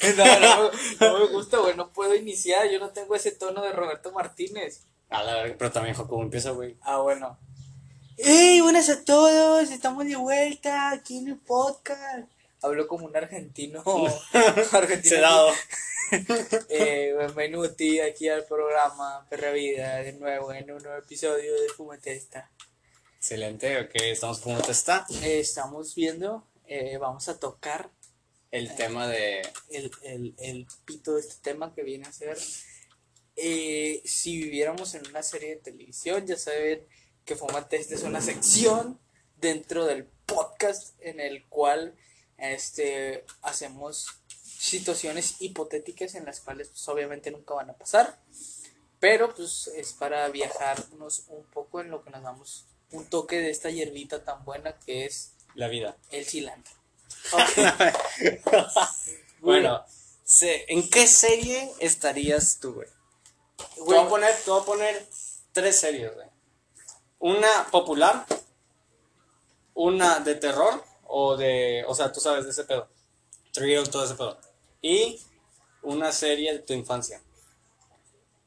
No, no, no me gusta, güey. No puedo iniciar. Yo no tengo ese tono de Roberto Martínez. A la verga, pero también Jacobo empieza, güey. Ah, bueno. ¡Ey! Buenas a todos. Estamos de vuelta aquí en el podcast. Hablo como un argentino. argentino. Sedado. Eh, bienvenuti aquí al programa Perra Vida de nuevo en un nuevo episodio de Fumetesta. Excelente, ok, estamos está. Eh, estamos viendo, eh, vamos a tocar El tema de. el, el, el pito de este tema que viene a ser eh, si viviéramos en una serie de televisión, ya saben que Fumatesta es una sección dentro del podcast en el cual este, hacemos situaciones hipotéticas en las cuales pues, obviamente nunca van a pasar, pero pues es para viajarnos un poco en lo que nos damos un toque de esta hierbita tan buena que es La vida. el cilantro. Bueno, ¿en qué serie estarías tú, güey? Voy a poner, te voy a poner tres series, güey. Una popular, una de terror, o de. O sea, tú sabes de ese pedo. Thrill, todo ese pedo. Y una serie de tu infancia.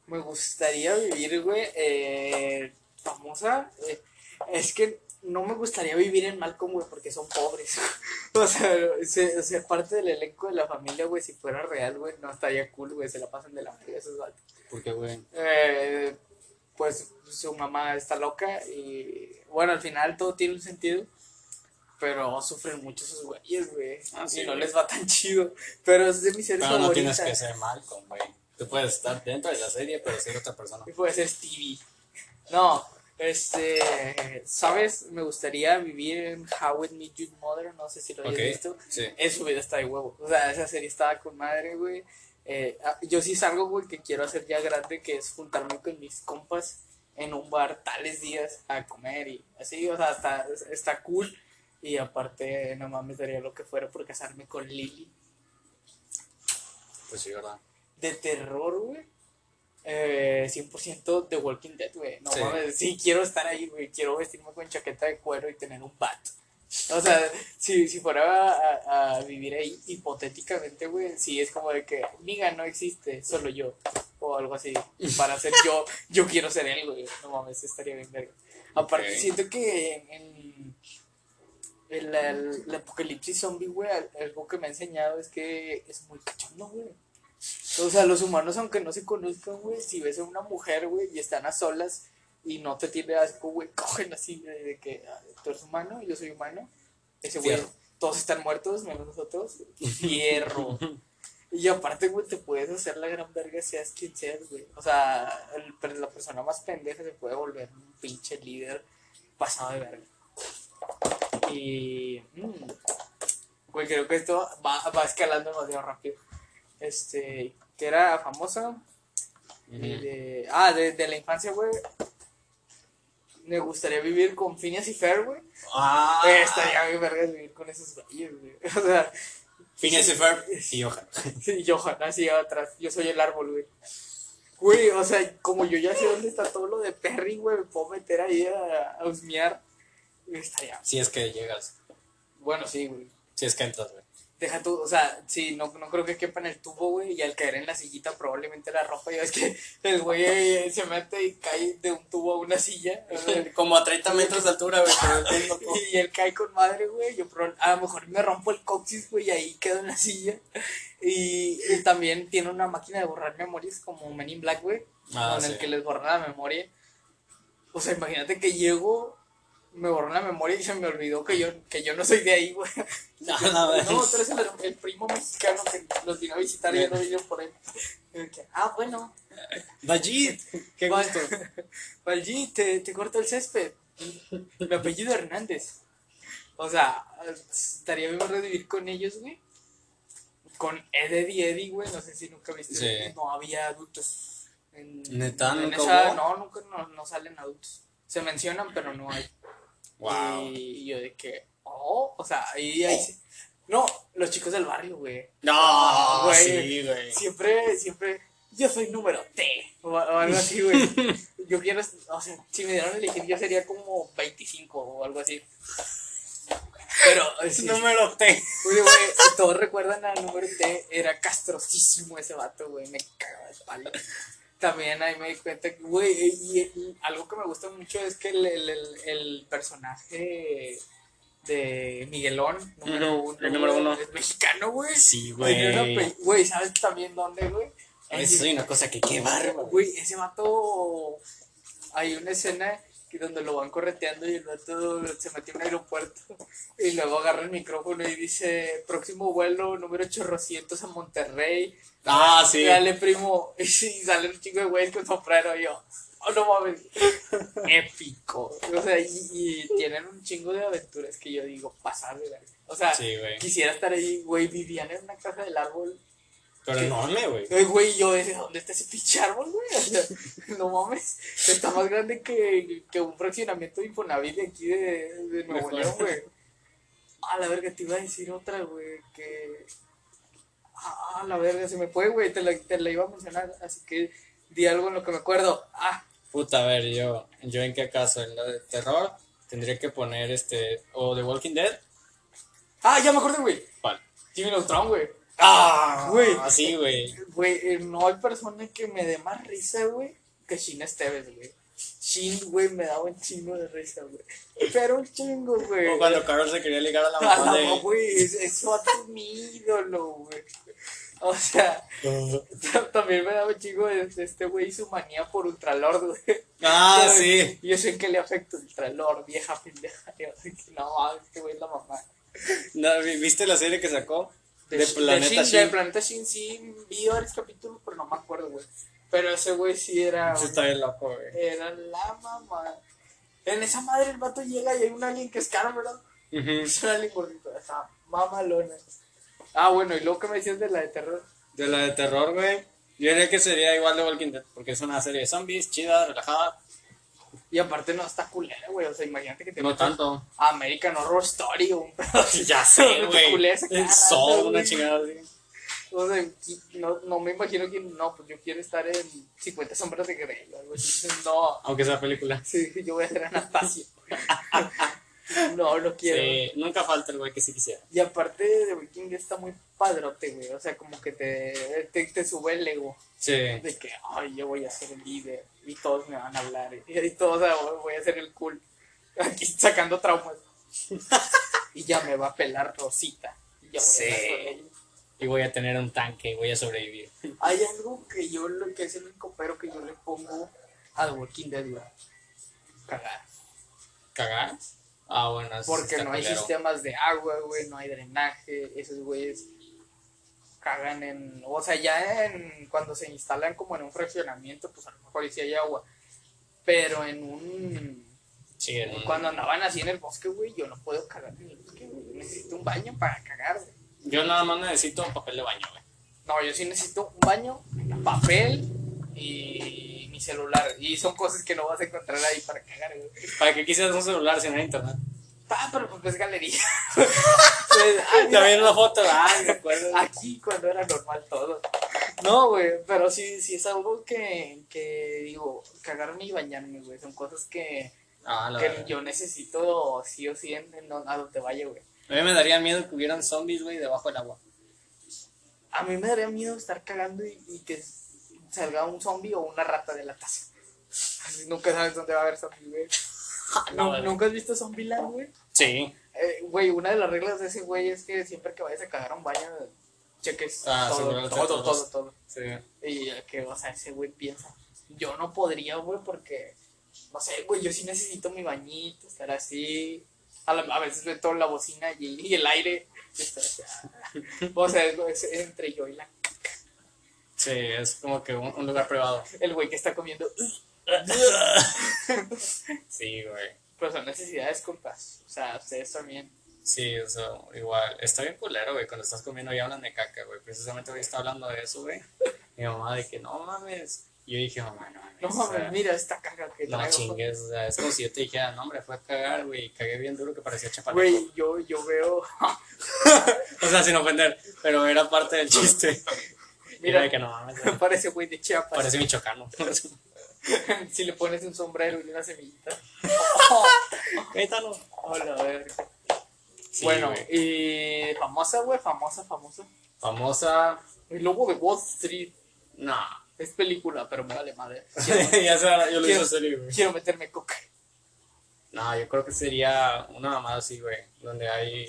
Me gustaría vivir, güey, eh, famosa. eh, es que no me gustaría vivir en Malcolm, güey, porque son pobres. o sea, se- ser parte del elenco de la familia, güey, si fuera real, güey, no estaría cool, güey, se la pasan de la fría esos vatos. Porque, güey. Eh, pues su mamá está loca y, bueno, al final todo tiene un sentido. Pero sufren mucho esos güeyes, güey. Ah, sí, y no güey. les va tan chido. Pero es de mis series Pero no tienes que ser Malcolm, güey. Tú puedes estar dentro de la serie, pero ser otra persona. Y puede ser Stevie. No, este, ¿sabes? Me gustaría vivir en How It Met Your Mother, no sé si lo hayas visto. sí. Eso vida está de huevo. O sea, esa serie estaba con madre, güey. Eh, ah, yo sí salgo, güey, que quiero hacer ya grande, que es juntarme con mis compas en un bar tales días a comer y así, o sea, está, está cool. Y aparte, no mames, daría lo que fuera por casarme con Lily. Pues sí, ¿verdad? de terror, güey. Eh, 100% de Walking Dead, güey. No Sí. mames, sí quiero estar ahí, güey. Quiero vestirme con chaqueta de cuero y tener un bat. O sea, si, si fuera a, a vivir ahí hipotéticamente, güey, sí es como de que, miga, no existe, solo yo. O algo así. Para ser yo, yo quiero ser él, güey. No mames, estaría bien verga. Aparte, siento que en, en el, el- el apocalipsis zombie, güey, al- algo que me ha enseñado es que es muy cachondo, güey. O sea, los humanos, aunque no se conozcan, güey, si ves a una mujer, güey, y están a solas y no te tiene asco, güey, cogen así de, que ah, tú eres humano y yo soy humano. Ese güey, todos están muertos, menos nosotros. Fierro. y aparte, güey, te puedes hacer la gran verga seas quien seas, güey. O sea, el- la persona más pendeja se puede volver un pinche líder pasado de verga. Y. mm, güey, creo que esto va, va escalando demasiado rápido. Este, que era famosa. de- ah, de, de la infancia, güey. Me gustaría vivir con Phineas y Fer, güey. Ah, Estaría bien verga vivir con esos güeyes, güey. O sea, Phineas y Ferb y Johan. y Johan así atrás. Yo soy el árbol, güey. Güey, o sea, como yo ya sé dónde está todo lo de Perry, güey, me puedo meter ahí a, a husmear. Estaría. Si es que llegas. Bueno, sí, güey. Si es que entras, güey. Deja tú, o sea, sí, no, no creo que quepa en el tubo, güey, y al caer en la sillita probablemente la ropa, ya es que el güey se mete y cae de un tubo a una silla, Como a 30 metros de altura, güey. y él cae con madre, güey, yo a lo mejor me rompo el coxis, güey, y ahí quedo en la silla, y, y también tiene una máquina de borrar memorias como Men in Black, güey, Ah, con el que les borra la memoria, o sea, imagínate que llego, me borró la memoria y se me olvidó que yo, que yo no soy de ahí, güey. No, no. No, tú eres el, el primo mexicano que los vino a visitar y ya no vino por él. Y que, Ah, bueno. Vajit, qué gusto. Valji, te, te corto el césped. Mi apellido Hernández. O sea, estaría bien revivir con ellos, güey. Con Ed, Eddie, Eddie, güey. No sé si nunca viste. Sí. No había adultos. En, ¿Neta? en ¿Nunca esa-? No, nunca no, no salen adultos. Se mencionan, pero no hay. Wow. Y yo de que, oh, o sea, ahí, ahí sí. No, los chicos del barrio, güey. No, Güey. sí, güey. Siempre, siempre, yo soy número T. O, algo así, güey. Yo quiero, o sea, si me dieran a elegir, yo sería como 25 o algo así. Pero, sí, Número T. Oye, güey, todos recuerdan al número T, era castrosísimo ese vato, güey, me cagaba de palo. También ahí me di cuenta que, güey, y, algo que me gusta mucho es que el, el, el, el personaje de Miguelón, número uno, el número uno. es mexicano, güey. Sí, güey. Güey, ¿sabes también dónde, güey? Eso es una cosa que qué bárbaro. Güey, ese vato. Hay una escena que donde lo van correteando y el vato se metió en un aeropuerto y luego agarra el micrófono y dice: Próximo vuelo número 800 a Monterrey. Ah, sí. Dale, primo. Y sale un chico de güeyes con sombrero y yo. Oh, no mames. Épico. O sea, y, y tienen un chingo de aventuras que yo digo, pasar. O sea, Sí, güey. quisiera estar ahí, güey. Vivían en una casa del árbol Pero enorme, güey. Ay, güey, yo decía, ¿dónde está ese pinche árbol, güey? O sea, no mames, está más grande que, que un fraccionamiento de Infonavit de aquí de, de Nuevo. León, güey. A la verga, te iba a decir otra, güey, que... Ah, la verga, se me fue, güey, te la, te la iba a mencionar, así que di algo en lo que me acuerdo. Ah, Puta, a ver, yo, yo en qué caso, en la de terror, tendría que poner este, o The Walking Dead. ah, ya me acordé, güey. ¿Cuál? Jimmy Neutron, güey. Ah, Güey. Así, güey. Güey, eh, no hay persona que me dé más risa, güey, que Shin Esteves, güey. Shin, güey, me daba un chingo de risa, güey. Pero un chingo, güey. O cuando Carol se quería ligar a la mamá de mamá, güey, es- eso a tu mi ídolo, güey. O sea, ta- también me daba un chingo de, este güey y su manía por Ultralord, güey. Ah, sí. Yo sé que le afecta Ultralord, vieja pendeja. No, este güey es la mamá. No, ¿vi- ¿Viste la serie que sacó? De, Shin- Planeta Shin, De. Planeta Shin sí vi varios capítulos, pero no me acuerdo, güey. Pero ese güey sí era. Eso está bien loco, güey. Era la mamá. En esa madre el vato llega y hay un alien que es caro, ¿verdad? Es un alien gordito, esa mamalona. Ah, bueno, y luego que me decías de la de terror. De la de terror, güey. Yo diría que sería igual de Walking Dead, porque es una serie de zombies, chida, relajada. Y aparte no está culera, güey. O sea, imagínate que te No tanto. a American Horror Story o un pedo. Ya sé, güey. El sol, una chingada así. O sea, no, no me imagino que no, pues yo quiero estar en 50 sombras de Grey o algo así. No, Aunque sea película. sí, yo voy a ser Anastasia. no, no quiero. Sí, nunca falta el güey que sí quisiera. Y aparte de Viking está muy padrote, güey. O sea, como que te, te, te sube el ego. Sí. De que, ay, yo voy a ser el líder. Y todos me van a hablar. Y, y todos ah, voy a ser el cool. Aquí sacando traumas. y ya me va a pelar Rosita. Y ya voy Sí. a. Y voy a tener un tanque, voy a sobrevivir. Hay algo que yo, lo que es el único pero que yo le pongo a The Walking Dead, güey. Cagar. ¿Cagar? Ah, bueno, eso Porque no hay sistemas de agua, güey, no hay drenaje, esos güeyes cagan en, o sea, ya en cuando se instalan como en un fraccionamiento, pues a lo mejor sí hay agua, pero en un Sí, en un- cuando andaban así en el bosque, güey, yo no puedo cagar en el bosque, güey, necesito un baño para cagar, güey. Yo nada más necesito papel de baño, güey. No, yo sí necesito un baño, papel y mi celular, y son cosas que no vas a encontrar ahí para cagar. ¿Para qué quisieras un celular si no hay internet? Ah, pero pues es galería. Pues, ah, También una foto, ah, me acuerdo. Aquí cuando era normal todo. No, güey, pero sí, sí es algo que, que digo, cagarme y bañarme, güey. Son cosas que, Ah, que verdad. yo necesito sí o sí en, en- a donde vaya, güey. A mí me daría miedo que hubieran zombies, güey, debajo del agua. A mí me daría miedo estar cagando y, y que salga un zombie o una rata de la taza. Nunca sabes dónde va a haber zombie, güey. No. ¿Nunca has visto Zombieland, güey? Sí. Eh, Güey, una de las reglas de ese güey es que siempre que vayas a cagar a un baño, cheques Ah, todo, todo, todo, todo. Sí. Y que, o sea, ese güey piensa, yo no podría, güey, porque, no sé, güey, yo sí necesito mi bañito, estar así. A, la- a veces ve toda la bocina y, y el aire. estar. O sea, es, es entre yo y la, Sí, es como que un, un lugar privado. el güey que está comiendo. Sí, güey. Pero son necesidades, compas. O sea, ustedes también. Sí, o sea, igual. Está bien culero, güey, cuando estás comiendo y hablan de caca, güey. Precisamente hoy está hablando de eso, güey. Mi mamá de que no mames. Y yo dije, mamá, no mames. No o sea, mames, mira esta caga que No traigo. chingues, o sea, es como si yo te dijera, no, hombre, fue a cagar, güey, cagué bien duro que parecía chapaleco. Güey, yo, yo veo. O sea, sin ofender, pero era parte del chiste. Mira, que no mames, parece güey de Chiapas. parece michoacano. si le pones un sombrero y una semillita. Gaetano. Hola, a ver. Sí, bueno, güey. y famosa, güey, famosa, famosa. Famosa. El lobo de Wall Street. No. Es película, pero me vale madre. ya sé, yo lo Quiero- hice serio, güey. Quiero meterme coca. No, yo creo que sería una mamada así, güey. Donde hay.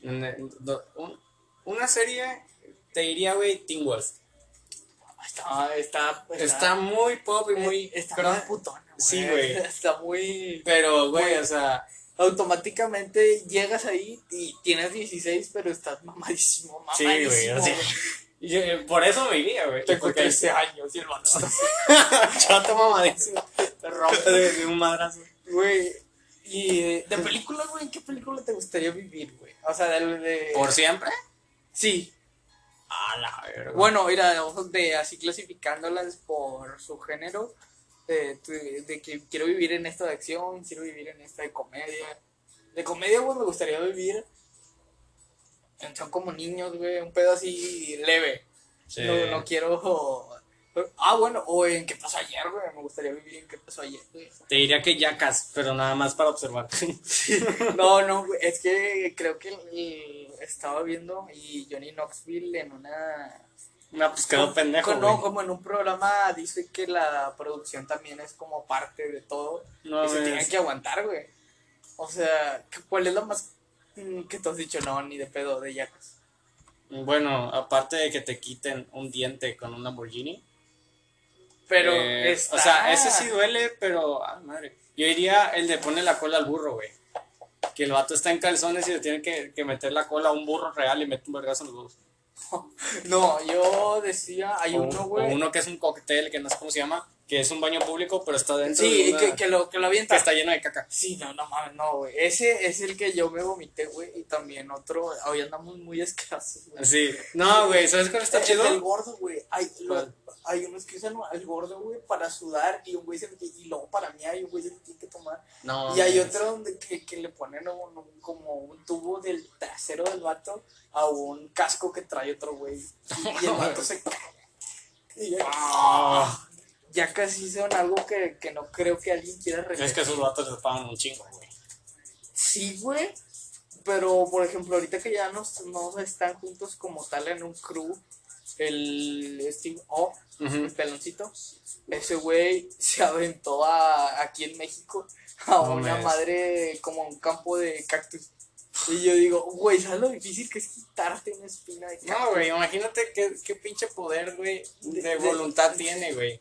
donde- do- un- una serie, te diría, güey, Teen Wolf. Está, está, Está muy pop y muy. eh, está pero, muy putona, Sí, güey. Está muy. pero, güey, Güey. o sea. Automáticamente llegas ahí y tienes 16, pero estás mamadísimo, Sí, mamadísimo. güey, así. y yo, eh, por eso me iría, güey. Tengo Porque 13 años y el vato está chato mamadísimo. te rompe. de, de un madrazo. Güey. Y eh, de película, güey, ¿en qué película te gustaría vivir, güey? O sea, de, de- ¿Por siempre? Sí. A la verga. Bueno, mira, de así clasificándolas por su género, de, de- de que quiero vivir en esta de acción, quiero vivir en esta de comedia. De comedia, güey, me gustaría vivir en Son como niños, güey, un pedo así leve. Sí. No, no quiero... Ah, bueno, o en qué pasó ayer, güey, me gustaría vivir en qué pasó ayer, güey. Te diría que Jackass, pero nada más para observar. No, no, güey, es que creo que el- estaba viendo y Johnny Knoxville en una... no, pues quedó pendejo, No, como en un programa dice que la producción también es como parte de todo No, y se ves. tienen que aguantar, güey. O sea, ¿qué- ¿cuál es lo más mm, que tú has dicho? No, ni de pedo, de yacas. Bueno, aparte de que te quiten un diente con un Lamborghini. Pero, eh, está- O sea, ese sí duele, pero. Ah, madre. Yo diría el de poner la cola al burro, güey. Que el vato está en calzones y le tiene que, que meter la cola a un burro real y mete un vergazo en los huevos. No, yo decía, hay o, uno, güey. uno que es un cóctel, que no sé cómo se llama, que es un baño público, pero está dentro de Sí, una- que, que lo, que lo que avienta. está lleno de caca. Sí, no, no mames, no, güey. Ese es el que yo me vomité, güey. Y también otro. Hoy andamos muy escasos, güey. Sí. No, güey, ¿sabes cuál está El chido? del gordo, güey. Hay, hay unos que usan al gordo, güey, para sudar. Y un güey se tiene- Y luego para mí hay un güey se lo tiene que tomar. No. Y hay otro donde que, que le ponen un- como un tubo del trasero del vato a un casco que trae otro güey. Y el vato se cae. Y Ah, ya casi son algo que, que no creo que alguien quiera es repetir. que esos vatos les pagan un chingo, güey. Sí, güey. Pero, por ejemplo, ahorita que ya no, no están juntos como tal en un crew, el Steve O, el peloncito, ese güey se aventó a, aquí en México a No una madre como un campo de cactus. Y yo digo, güey, ¿sabes lo difícil que es quitarte una espina de cactus? No, güey, imagínate qué, qué pinche poder, güey, de, De- voluntad de- tiene, güey.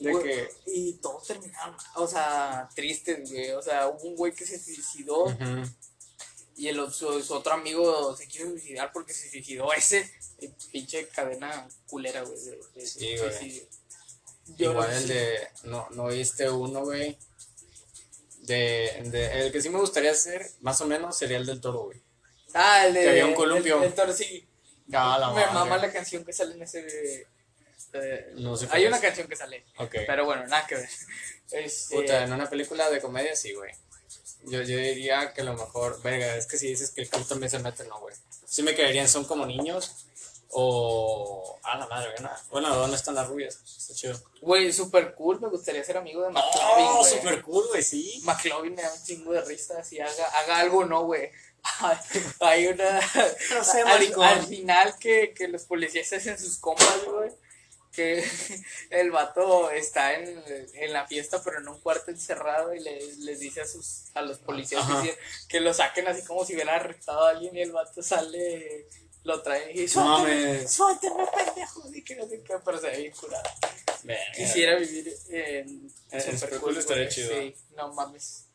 De Güey, que... Y todos terminaron, o sea, tristes, güey. O sea, hubo un güey que se suicidó y el, su, su otro amigo se quiso suicidar porque se suicidó ese. pinche cadena culera, güey. De, de Sí, güey. suicidio. Yo Igual el de... No, no viste uno, güey. De, de... El que sí me gustaría hacer, más o menos, sería el del toro, güey. Ah, el de. que había un columpio. El, el toro, sí. Ah, la Me madre. mama la canción que sale en ese. Eh, No sé hay una canción que sale. Ok. Pero bueno, nada que ver. Este, Puta, en una película de comedia, sí, güey. Yo, yo diría que a lo mejor, verga, es que si dices que el club también se mete, no, güey. Sí me quedarían, son como niños. O. Ah, la madre, ¿no? Bueno, ¿dónde están las rubias? Está chido. Güey, super cool. Me gustaría ser amigo de McLovin. Oh, super cool, güey, sí. McLovin me da un chingo de risa. Si haga, haga algo, no, güey. Hay una. No sé, al, al final que, que los policías hacen sus compas, güey. Que el vato está en, en la fiesta, pero en un cuarto encerrado y le- les dice a sus a los policías que, lo saquen así como si hubiera arrestado a alguien y el vato sale, lo trae y dice: No Suéltame, mames. suéltame, pendejo. Y que no sé qué, pero se ve bien curado. Quisiera vivir en En- en Super Cool, estaría chido. Sí, no mames.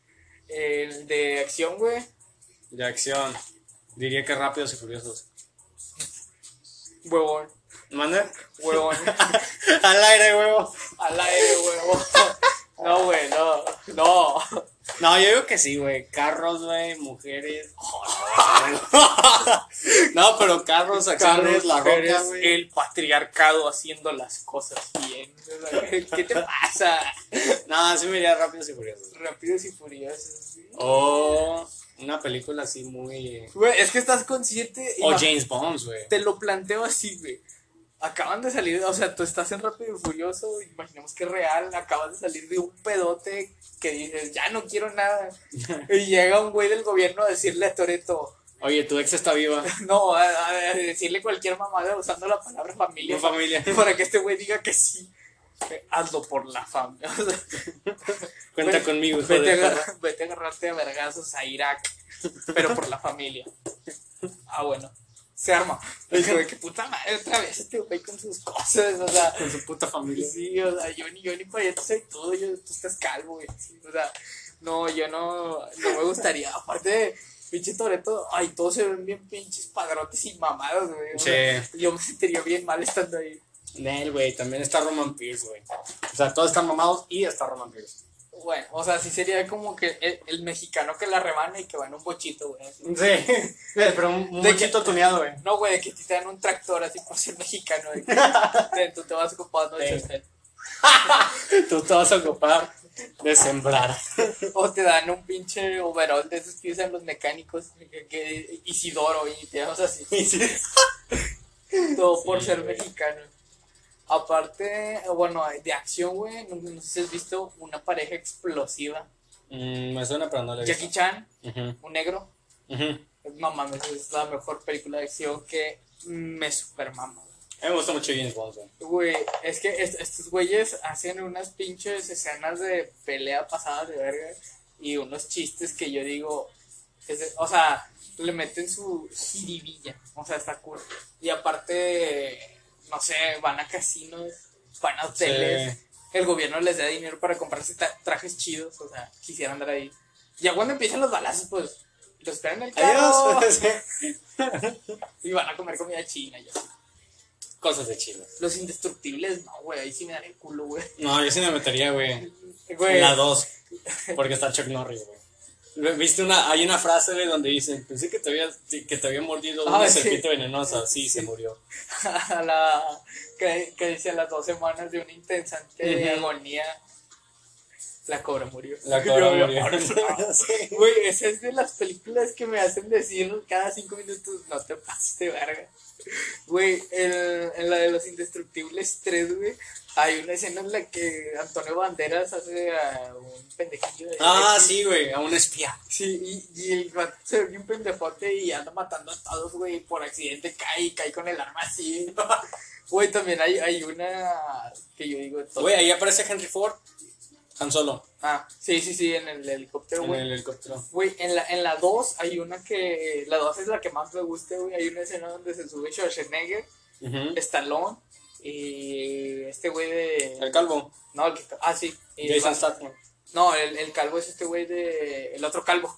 El de acción, güey. De acción. Diría que rápidos y furiosos. Huevón. ¿Manda? Huevón. Al aire, huevo. Al aire, huevón. No, güey, no. No. No, yo digo que sí, güey. Carros, güey, mujeres. no, pero carros, acciones, la roca, güey. el patriarcado haciendo las cosas bien. ¿Qué te pasa? No, sí me iría rápidos y furiosos. Rápidos y furiosos. ¿sí? O una película así muy. Güey, es que estás consciente. O James Bond, güey. Te lo planteo así, güey. Acaban de salir, o sea, tú estás en Rápido y Furioso, imaginemos que es real, acabas de salir de un pedote que dices, ya no quiero nada. y llega un güey del gobierno a decirle a Toreto, Oye, tu ex está viva. no, a, a- decirle cualquier mamada usando la palabra familia. Tu familia. Para que este güey diga que sí. Hazlo por la familia. Cuenta conmigo, hijo vete, de vete a agarrarte a vergazos a Irak, pero por la familia. Ah, bueno, se arma. Dijo, de que puta madre, otra vez este güey con sus cosas, o sea, Con su puta familia. sí, o sea, yo ni, yo ni allá soy todo, yo, tú estás calvo, güey, sí, o sea, no, yo no, no me gustaría, aparte, pinche Toreto, ay, todos se ven bien pinches padrotes y mamados, güey, o sea, yo me sentiría bien mal estando ahí. Nel, güey, también está Roman Pierce, güey. O sea, todos están mamados y está Roman Pierce. Bueno, o sea, sí sería como que el, el mexicano que la rebana y que va en un bochito, güey. así. Sí, pero un, un ¿De bochito tuneado, güey. No, güey, de que te dan un tractor así por ser mexicano. De que te- tú te vas ocupando de Sí. chofer. Tú te vas a ocupar de sembrar. O te dan un pinche overall de esos que usan los mecánicos. Que, que- Isidoro y te vas así. Todo por Sí, ser güey. mexicano. Aparte, bueno, de acción, güey. No, no sé si has visto una pareja explosiva. Mm, me suena, pero no le he Jackie visto. Chan, un negro. No mames, es la mejor película de acción que me super mama. A mí me gusta mucho James Bond, güey. Güey, es que est- estos güeyes hacen unas pinches escenas de pelea pasadas de verga y unos chistes que yo digo, es de- o sea, le meten su jiribilla, o sea, está cool. Y aparte, no sé, van a casinos, van a hoteles, Sí. el gobierno les da dinero para comprarse tra- trajes chidos, o sea, quisieran andar ahí. Ya cuando empiezan los balazos, pues, los esperan en el carro Adiós. Y van a comer comida china y así. Cosas de chido. Los indestructibles, no, güey, ahí sí me dan el culo, güey. No, yo sí me metería, güey. Güey, La 2. Porque está Chuck Norris, güey. ¿Viste una, hay una frase, güey, donde dice, pensé que te había, que te había mordido Ah, una sí. serpiente venenosa. Sí, se murió. a la que, que dice a las dos semanas de una intensante Ujú. agonía la cobra murió La cobra Yo, murió. Sí. güey esa es de las películas que me hacen decir cada cinco minutos no te pases de verga güey en la de los indestructibles 3 güey hay una escena en la que Antonio Banderas hace a un pendejillo de Ah, sí, güey, a un espía. Sí, y, y el vato se ve bien pendejote y anda matando a todos, güey, por accidente cae y cae con el arma así. Güey, también hay, hay una que yo digo... Güey, ahí aparece Henry Ford. Han Solo. Ah, sí, sí, sí, en el helicóptero, En güey. el helicóptero. Güey, en la, en la 2 hay una que... La 2 es la que más me gusta, güey. Hay una escena donde se sube Schwarzenegger, Ujú. Stallone y este güey de... El calvo. No, el que... Ah, sí. Jason Statham. No, el, el calvo es este güey de... El otro calvo.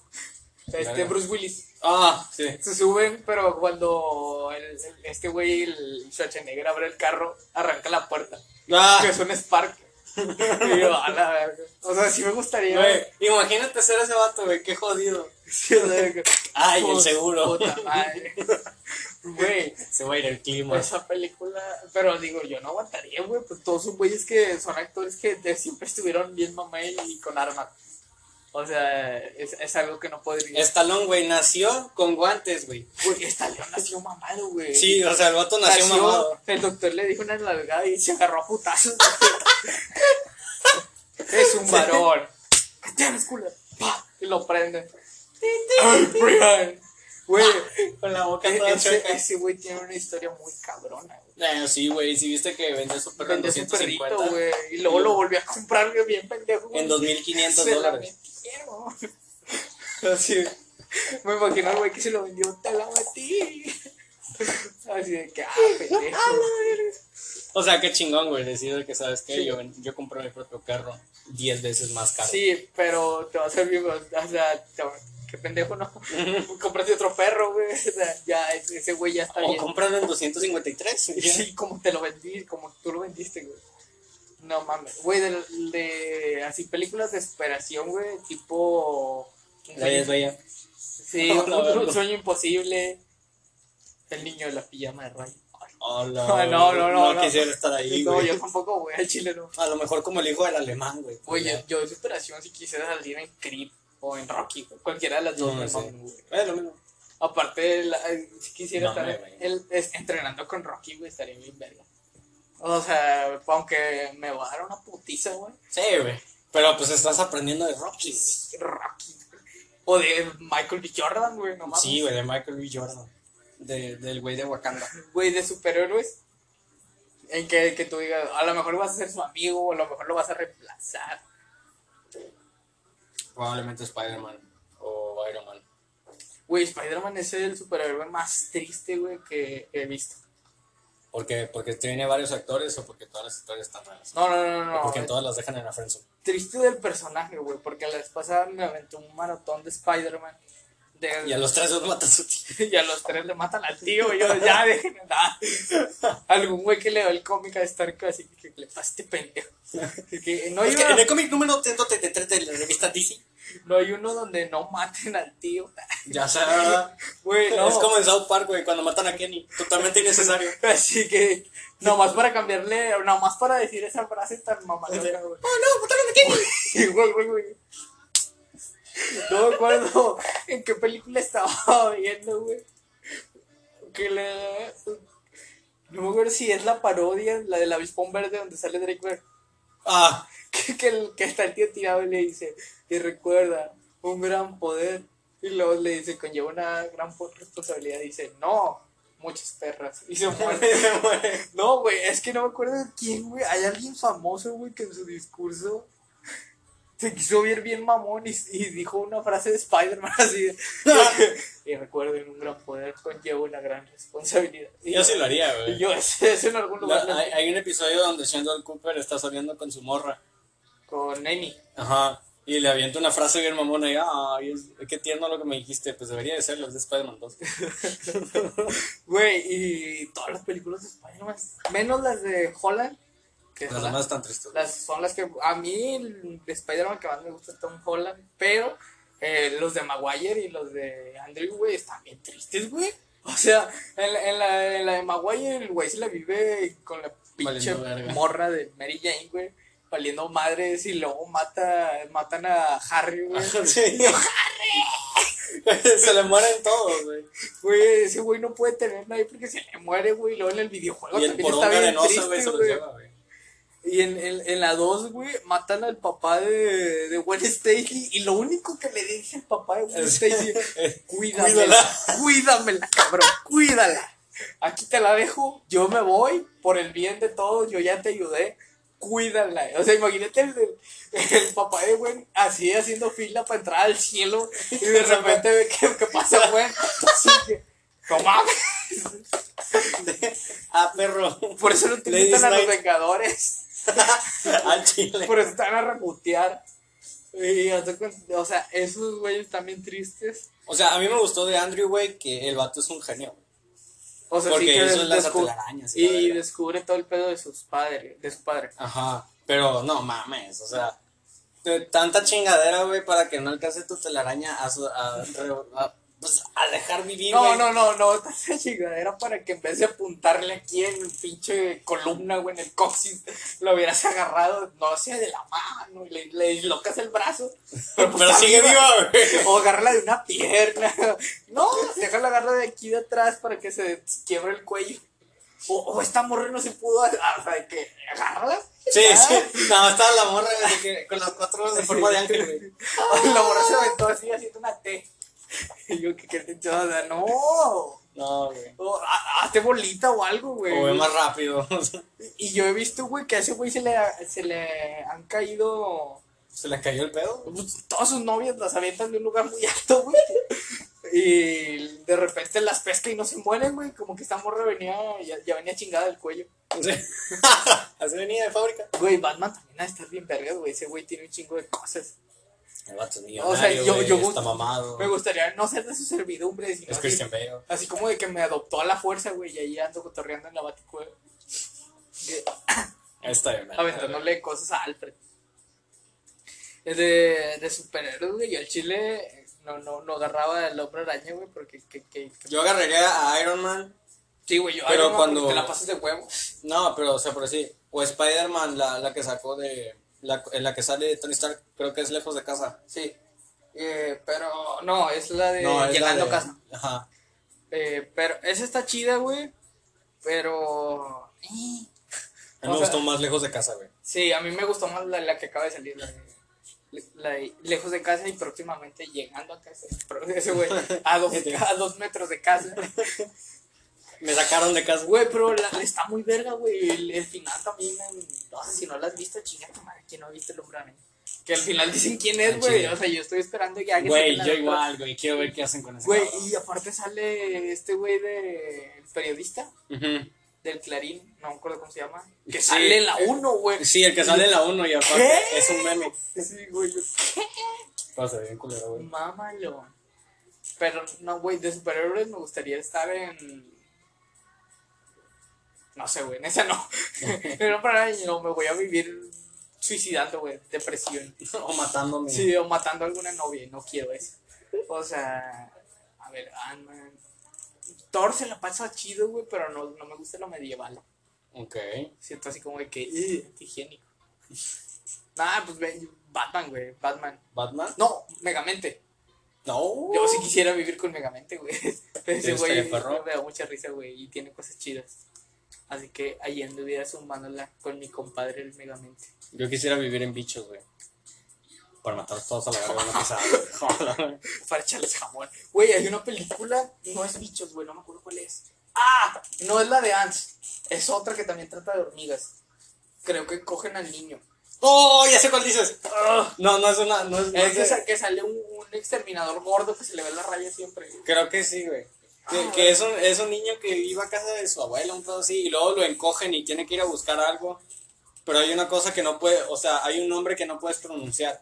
Este Verga. Bruce Willis. Ah, sí. Se suben, pero cuando el- el- este güey, el Schwarzenegger, abre el carro, arranca la puerta. Ah, Que es un Spark. y yo, a la verga. O sea, sí me gustaría. güey, imagínate ser ese vato, güey, qué jodido. Sí, o sea, Ay, el seguro. Puta madre. Güey, Se va a ir el clima. esa película. Pero digo, yo no aguantaría, güey. Pues todos son güeyes que son actores que siempre estuvieron bien mamá y con armas. O sea, es, es algo que no podría. Stallone, güey, nació con guantes, güey. Güey, esta león nació mamado, güey. Sí, o sea, el vato nació, mamado. El doctor le dijo una nalgada y se agarró a putazos. es un varón. ¿Qué tienes, culo? Y lo prende. Ay, Brian. Güey, Con la boca e- toda ese ese güey tiene una historia muy cabrona. güey. Eh, sí, güey, si viste que vendió su perro en Vendió su 250 perrito, güey. Y luego lo volvió a comprar, güey, bien pendejo. güey. en 2500 Se la dólares. Así, me imagino al güey que se lo vendió, te la metí. Así de que, ah, pendejo. O sea, qué chingón, güey, decir que, ¿sabes qué? Sí. Yo, yo compré mi propio carro 10 veces más caro. Sí, pero te va a servir, o sea, te va- qué pendejo, ¿no? Compraste otro perro, güey. O sea, ya, ese güey ya está O bien. comprarlo en 253. Sí, como te lo vendí, como tú lo vendiste, güey. No mames. Güey, de, de así películas de desesperación, güey, tipo. Vaya, vaya. Sí, No, un, sueño imposible. El niño de la pijama de rayo. Ay, Hola. No, no, no, no, quisiera estar ahí, no, yo tampoco, güey, al chile no. A lo mejor como el hijo del alemán, güey. Güey, yo, yo de superación si quisiera salir en Creep o en Rocky, cualquiera de las dos No, lo mismo. Aparte, la- eh, si quisiera No, estar el- es- entrenando con Rocky, güey, estaría bien verga. O sea, aunque me va a dar una putiza, güey. Sí, güey. Pero pues estás aprendiendo de Rocky. Rocky. O de Michael B. Jordan, güey, no mames. Sí, güey, de Michael B. Jordan. De, del güey de Wakanda. Güey, de superhéroes. En que, que tú digas, a lo mejor vas a ser su amigo, o a lo mejor lo vas a reemplazar. Probablemente Spider-Man o Iron Man. Güey, Spider-Man es el superhéroe más triste, güey, que he visto. ¿Por qué? ¿Porque tiene varios actores o porque todas las historias están raras? No, no, no, ¿O no. porque todas las dejan en la friendzone. Triste del personaje, güey, porque la vez pasada me aventé un maratón de Spider-Man. De, Y a los tres los mata su tío. y a los tres le matan al tío. Y yo, ya, dejen nada. Algún güey que leo el cómic a Stark así que le pasa este pendejo. Que no, hay Es que en el cómic número 133 de la revista DC. no hay uno donde no maten al tío. Ya sea. Güey, no. Es como en South Park, güey, cuando matan a Kenny. Totalmente innecesario. Así que, nomás para cambiarle, nomás para decir esa frase tan mamalona, güey. ¡Oh, no! ¡Mataron a Kenny! Güey, güey, güey. No me acuerdo en qué película estaba viendo, güey. Que le. No me acuerdo si es la parodia, la del avispón verde donde sale Drake Bear. Ah, Que, que, el- que está el tío tirado y le dice, y recuerda, un gran poder. Y luego le dice, conlleva una gran po- responsabilidad. Y dice, no, muchas perras. Y se muere. se muere. No, güey, es que no me acuerdo de quién, güey. Hay alguien famoso, güey, que en su discurso se quiso ver bien mamón y, y dijo una frase de Spider-Man así. de- y recuerden, un gran poder conlleva una gran responsabilidad. Y Yo sí lo haría, güey. yo, en algún lugar La- hay, hay un episodio donde Sheldon Cooper está saliendo con su morra. con Amy. Ajá. Y le avienta una frase bien mamona y, ay, es- qué tierno lo que me dijiste. Pues debería de ser los de Spider-Man 2. Güey, y todas las películas de Spider-Man, menos las de Holland, que Las son, las, demás están tristes. las- son las que a mí de Spider-Man que más me gusta es Tom Holland, pero eh, los de Maguire y los de Andrew, güey, están bien tristes, güey. O sea, en, la- en la, en la de Maguire, el güey se la vive con la pinche morra de Mary Jane, güey, valiendo madres y luego mata, matan a Harry, güey. Sí. Se le mueren todos, güey. Güey, ese güey no puede tener nadie porque se le muere, güey. Luego en el videojuego Y también está bien triste, güey. Y en, en, en la 2, güey, matan al papá de, de Gwen Stacy. Y lo único que le dice el papá de Gwen Stacy es: Cuídamela, Cuídala. cuídamela, cabrón, cuídala. Aquí te la dejo, yo me voy por el bien de todos, yo ya te ayudé. Cuídala. O sea, imagínate el, el, el papá de Gwen así haciendo fila para entrar al cielo. Y de repente ve que, que pasa Gwen. Así que, mames. Ah, perro. Por eso no te invitan a los. Vengadores. Al chile. Por eso están a reputear. Y, o sea, esos güeyes también tristes. O sea, a mí me gustó de Andrew, güey, que el vato es un genio. O sea, Porque sí que hizo las descu- telarañas y descubre todo el pedo de sus padres, de su padre. Ajá. Pero no mames, o sea, tanta chingadera, güey, para que no alcance tu telaraña a, su- a, pues, a dejar vivir, No, no, no, no, esa chingadera para que en vez de apuntarle aquí en el pinche columna, güey, en el coxis, lo hubieras agarrado, no sé, de la mano, y le, le dislocas el brazo. Pero, pues está sigue viva. güey. O agarrarla de una pierna. No, déjala agarrar de aquí de atrás para que se quiebre el cuello. O, o esta morra no se pudo, ah, o sea, de que agárrala. Sí, sí. No, estaba la morra de que, con las cuatro de forma de ángel, güey. La morra se aventó así haciendo una T. Y yo, que qué te sea, no. No, güey. O, ha- hazte bolita o algo, güey. O ve más rápido. Y yo he visto, güey, que a ese güey se le, se le han caído. ¿Se le cayó el pedo? pues, todas sus novias las avientan de un lugar muy alto, güey. Y de repente las pesca y no se mueren, güey. Como que esta morra venía, ya, ya venía chingada del cuello. Sí. Así venía de fábrica. Güey, Batman también ha de estar bien verga, güey. Ese güey tiene un chingo de cosas. El vato es O sea, yo- güey, yo está gust- mamado. Me gustaría no ser de su servidumbre, sino Es así, Christian Bale. así como de que me adoptó a la fuerza, güey. Y ahí ando cotorreando en la baticueva. Está bien, man. aventándole cosas a Alfred. Es de, de superhéroes, güey. Yo al chile no, no, no agarraba el hombre araña, güey, porque que, que- que- Yo agarraría a Iron Man. Sí, güey, yo Pero Iron Man, cuando- te la pasas de huevo. No, pero, o sea, por así. O Spider-Man, la, la que sacó de. La, en la que sale Tony Stark, creo que es lejos de casa. Sí. Eh, pero no, es la de No, es llegando a casa. Ajá. Eh, pero esa está chida, güey. Pero. eh, A mí O me sea- gustó más lejos de casa, güey. Sí, a mí me gustó más la, la que acaba de salir, la de- la de lejos de casa y próximamente llegando a casa. Pero Ese güey, a dos, a dos metros de casa. Me sacaron de casa. Güey, pero la- está muy verga, güey. El, el final también, no sé si no la has visto, chinga tu madre, ¿quién no ha visto el hombre araña? Que al final dicen quién es, Ah, güey. O sea, yo estoy esperando ya que Güey, yo igual, güey. Quiero ver qué hacen con ese Güey, y aparte sale este güey de el periodista Ujú. del Clarín, no me acuerdo cómo se llama, que Sí. sale en la 1, güey. Sí, el que sale en la 1 y aparte ¿Qué? es un meme. Sí, güey. yo- Pasa bien culero, güey. Mámalo. Pero no, güey, de superhéroes me gustaría estar en. No sé, güey, en esa no. Pero para no, me voy a vivir suicidando, güey, depresión. o matándome. Sí, o matando a alguna novia, y no quiero eso. O sea, a ver, Ant-Man. Thor se la pasa chido, güey, pero no, no me gusta lo medieval. Ok. Siento así como de que, "Ugh, antihigiénico. Nah, pues ve, Batman, güey, Batman. ¿Batman? No, Megamente. No. Yo sí quisiera vivir con Megamente, güey. Ese güey me da mucha risa, güey, y tiene cosas chidas. Así que ahí anduviera zumbándola con mi compadre el Megamente. Yo quisiera vivir en bichos, güey. Para matarlos todos a la verga una pisada. Para echarles jamón. Güey, hay una película, no es bichos, güey, no me acuerdo cuál es. ¡Ah! No es la de Ants. Es otra que también trata de hormigas. Creo que cogen al niño. ¡Oh! Ya sé cuál dices. No, no es una. No es, no Es es que, de- sa- que sale un, un exterminador gordo que se le ve la raya siempre. Creo que sí, güey. Que, que es, un, es un niño que iba a casa de su abuela, un pedo así, y luego lo encogen y tiene que ir a buscar algo. Pero hay una cosa que no puede, o sea, hay un nombre que no puedes pronunciar.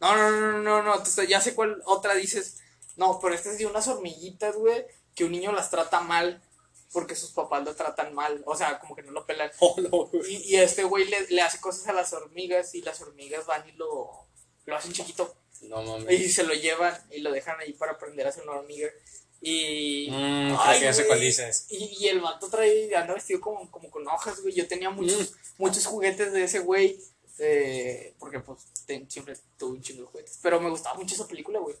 No, no, no, no, no, te- ya sé cuál otra dices. No, pero esta es de unas hormiguitas, güey, que un niño las trata mal porque sus papás lo tratan mal. O sea, como que no lo pelan. Oh, no. Y, y este güey le, le hace cosas a las hormigas y las hormigas van y lo, lo hacen chiquito. No mames. Y se lo llevan y lo dejan ahí para aprender a ser una hormiga. Y. Mm, creo Ay, que ya sé cuál dices. Y, y el vato trae, anda vestido como, como con hojas, güey. Yo tenía muchos, Mm. muchos juguetes de ese güey. eh, porque pues ten- siempre tuve un chingo de juguetes. Pero me gustaba mucho esa película, güey.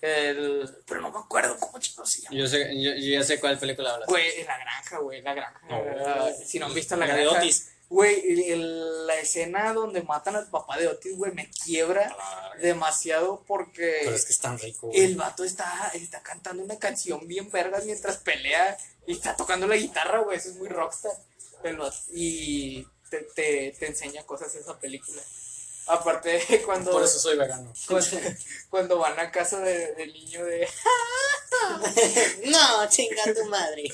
El, pero no me acuerdo cómo chicos se llama. Yo, sé, yo, yo ya sé cuál película hablas. Güey, la granja, güey, la granja. No. Si no han visto la La de. Otis. Güey, la escena donde matan al papá de Otis, güey, me quiebra demasiado porque Pero es que es tan rico, güey. el vato está, está cantando una canción bien vergas mientras pelea y está tocando la guitarra, güey, eso es muy rockstar. El vato- y te, te, te enseña cosas esa película. Aparte, cuando, Por eso soy vegano. cuando, cuando van a casa de- del niño de... no, chinga tu madre.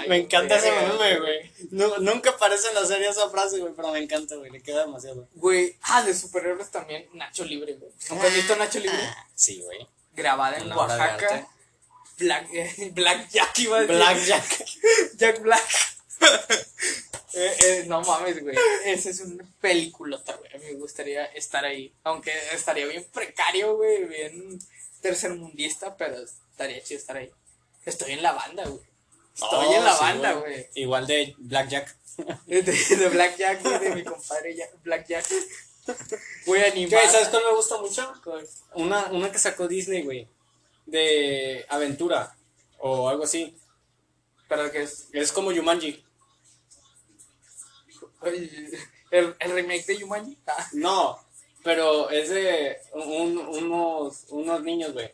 Ay, me encanta ese meme, güey. Nu- nunca aparece en la serie esa frase, güey, pero me encanta, güey. Le queda demasiado. Güey, ah, de superhéroes también, Nacho Libre, güey. ¿Nunca has visto Nacho Libre? Ah, Sí, güey. Grabada en. Oaxaca. Black, eh, Black Jack iba a decir. Black Jack. Jack Black. Eh, eh, no mames, güey. Esa es una peliculota, güey. A mí me gustaría estar ahí. Aunque estaría bien precario, güey. Bien tercermundista, pero estaría chido estar ahí. Estoy en la banda, güey. Estoy Oh, en la sí, banda, güey. Igual de Black Jack. De, de Black Jack, güey, de mi compadre Jack- Black Jack. Voy a animar. ¿Qué? ¿Sabes cuál me gusta mucho? Una, una que sacó Disney, güey. De aventura. O algo así. Pero que es. Es como Yumanji. El, el remake de Yumanji. Ah, No, pero es de un- unos, unos niños, güey,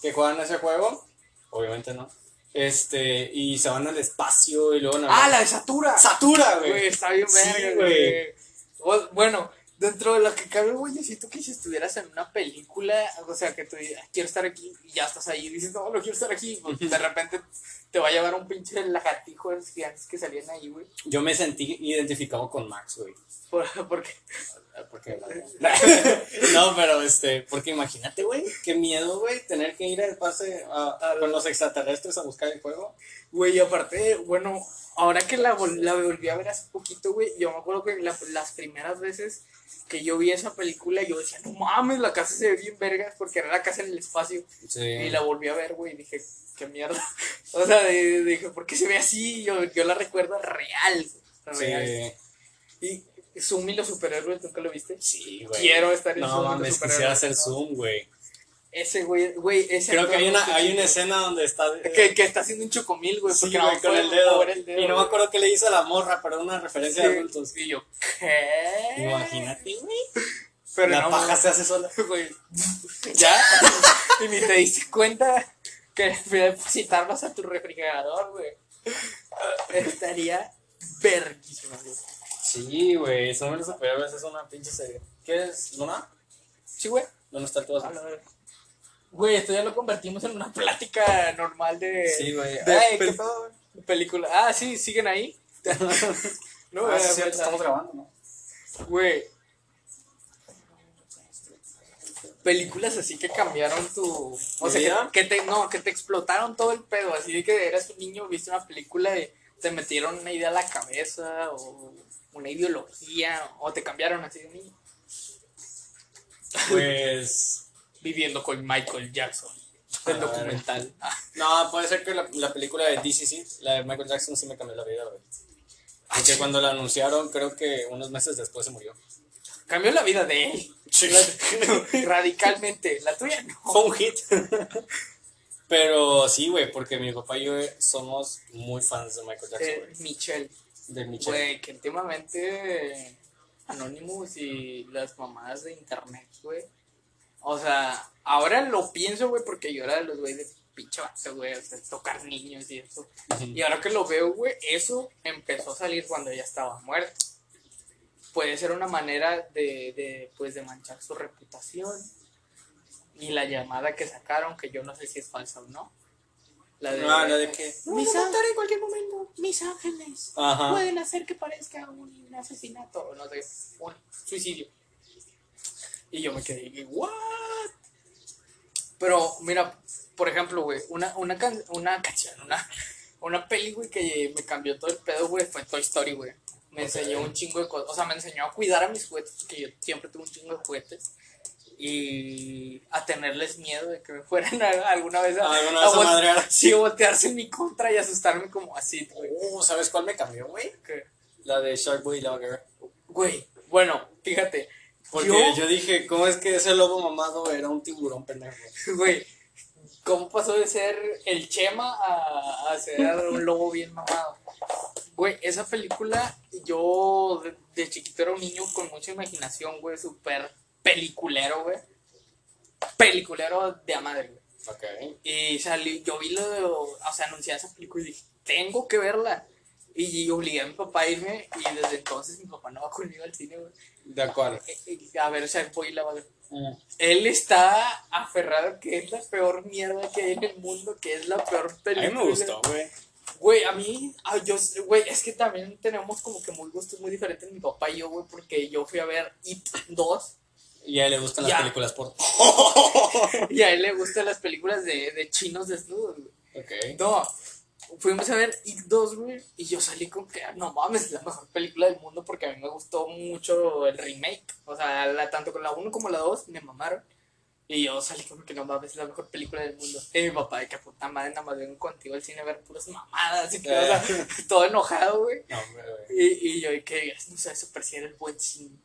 que juegan ese juego. Obviamente no. Este, y se van al espacio y luego... Ah, la de Satura. Satura, Güey, está bien Sí, verga, güey. Bueno, dentro de lo que cabe, güey, necesito que si estuvieras en una película, o sea, que tú digas, quiero estar aquí, y ya estás ahí, y dices, no, no quiero estar aquí, pues, de repente te va a llevar un pinche lagartijo de los gigantes que salían ahí, güey. Yo me sentí identificado con Max, güey. Por- Porque, Porque, no, pero este, porque imagínate, güey, qué miedo, güey, tener que ir al pase a- con los extraterrestres a buscar el juego. güey, y aparte, bueno, ahora que la, vol- la volví a ver hace poquito, güey, yo me acuerdo que la- las primeras veces que yo vi esa película, yo decía, no mames, la casa se ve bien vergas, porque era la casa en el espacio. Sí. Y la volví a ver, güey, y dije, qué mierda. O sea, de- dije, ¿por qué se ve así? Yo, yo la recuerdo real. real. Sí, Y Zoom y los superhéroes, ¿nunca lo viste? sí, güey. Quiero estar en No Zoom los mames, quisiera hacer ¿no? Zoom, güey. Ese güey, güey, ese Creo que hay una, no hay una escena donde está. que, que está haciendo un chocomil, güey, Sí, porque güey, no con el dedo. mover el dedo, Y no me acuerdo qué le hizo a la morra, pero una referencia de adultos. Y yo, ¿qué? Imagínate, güey. Pero la no, paja se hace sola. güey. ¿Ya? y ni te diste cuenta que fui a depositarlos a tu refrigerador, güey. Estaría verguísima, güey. Sí, güey, son los superhéroes, es una pinche serie. ¿Qué es? ¿Luna? Sí, güey. ¿Dónde está el verga. Güey, esto ya lo convertimos en una plática normal de, Sí, güey. de Ay, pel- ¿qué película. Ah, sí, siguen ahí. no, Ah, sí, cierto, estamos grabando, ¿no? Güey. Películas así que cambiaron tu. O sea, que, que te, no, que te explotaron todo el pedo. Así de que eras un niño, viste una película y te metieron una idea a la cabeza o una ideología o te cambiaron así de niño. Pues. Viviendo con Michael Jackson. El Ah, documental. Ah, No, puede ser que la, la película de DC, sí, la de Michael Jackson, sí me cambió la vida, güey. Porque cuando la anunciaron, creo que unos meses después se murió. cambió la vida de él. Radicalmente. La tuya no. Fue un hit. Pero sí, güey, porque mi papá y yo somos muy fans de Michael Jackson, Eh. Michelle. De Michelle. Güey, que últimamente Anonymous y las mamadas de internet, güey. O sea, ahora lo pienso, güey, porque yo era de los güey de pinche güey, o sea, tocar niños y eso. Y ahora que lo veo, güey, eso empezó a salir cuando ya estaba muerto. Puede ser una manera de, de, pues, de manchar su reputación. Y la llamada que sacaron, que yo no sé si es falsa o no. La de, Ah, la de que- Mis ángeles en cualquier momento. Mis ángeles Ajá. pueden hacer que parezca un asesinato, o no sé, un suicidio. Y yo me quedé, ¿what? Pero, mira, por ejemplo, güey, una, una, can- una canción, una, una peli, güey, que me cambió todo el pedo, güey, fue Toy Story, güey. Me enseñó un chingo de cosas, o sea, me enseñó a cuidar a mis juguetes, porque yo siempre tuve un chingo de juguetes. Y a tenerles miedo de que me fueran a- alguna vez a, Alguna vez a vol- madrear. Sí, voltearse en mi contra y asustarme como así, güey. Uh, ¿sabes cuál me cambió, güey? La de Shark Boy Lager. Güey, bueno, fíjate. Porque yo, yo... dije, ¿cómo es que ese lobo mamado era un tiburón pendejo? güey, ¿cómo pasó de ser el Chema a, a ser un lobo bien mamado? Güey, esa película, yo de, de chiquito era un niño con mucha imaginación, güey, súper peliculero, güey. Peliculero de a madre, güey. Ok. Y salí, yo vi lo de, o sea, anunciar esa película y dije, tengo que verla. Y obligué a mi papá a irme y desde entonces mi papá no va conmigo al cine, güey. ¿De acuerdo? Eh, A ver, Shark Boy la va a ver. Mm. Él está aferrado que es la peor mierda que hay en el mundo, que es la peor A película. mí me gustó, güey. Güey, a mí, ah, yo, güey, es que también tenemos como que muy gustos muy diferentes mi papá y yo, güey, porque yo fui a ver It 2 Y a él le gustan las películas por. y a él le gustan las películas de, de chinos desnudos, güey. Ok. No, fuimos a ver It 2, güey, y yo salí con que, no mames, es la mejor película del mundo porque a mí me gustó mucho el remake. O sea, la, tanto con la 1 como la 2 me mamaron. Y yo salí como que no mames, es la mejor película del mundo. Y mi papá, de que puta madre, nada más vengo contigo al cine a ver puras mamadas. Y que, o sea, todo enojado, güey. No, güey. Y, y yo, y que no sé, percibe el buen cine.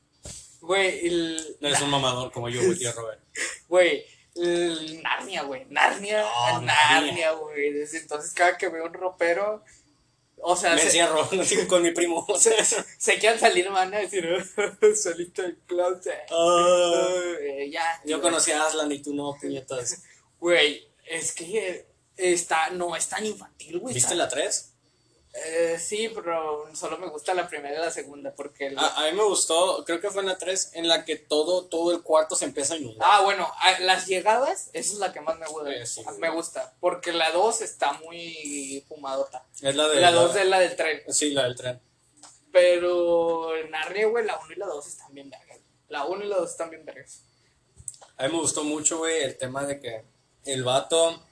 Güey, el. No eres un mamador como yo, güey, tío Robert. Güey, el Narnia, güey. Narnia, Oh, Narnia. Güey. Desde entonces, cada que veo un ropero, o sea, Me se, encierro así con mi primo. O sea, sé que al salir van a decir, solito del closet. ah, Eh, ya. yo conocí a Aslan y tú no, puñetas. Güey, es que está, no es tan infantil, güey. ¿Viste la 3? Eh, sí, pero solo me gusta la primera y la segunda porque... el- A, a mí me gustó, creo que fue en la 3, en la que todo, todo el cuarto se empieza a inundar. Ah, bueno, a- las llegadas, esa es la que más me gusta. Eh, sí, me gusta, porque la 2 está muy fumadota. es la de. La 2 es la del tren. Sí, la del tren. Pero en Narnia, güey, la 1 y la 2 están bien vergas. La 1 y la 2 están bien vergas. A mí me gustó mucho, güey, el tema de que el vato,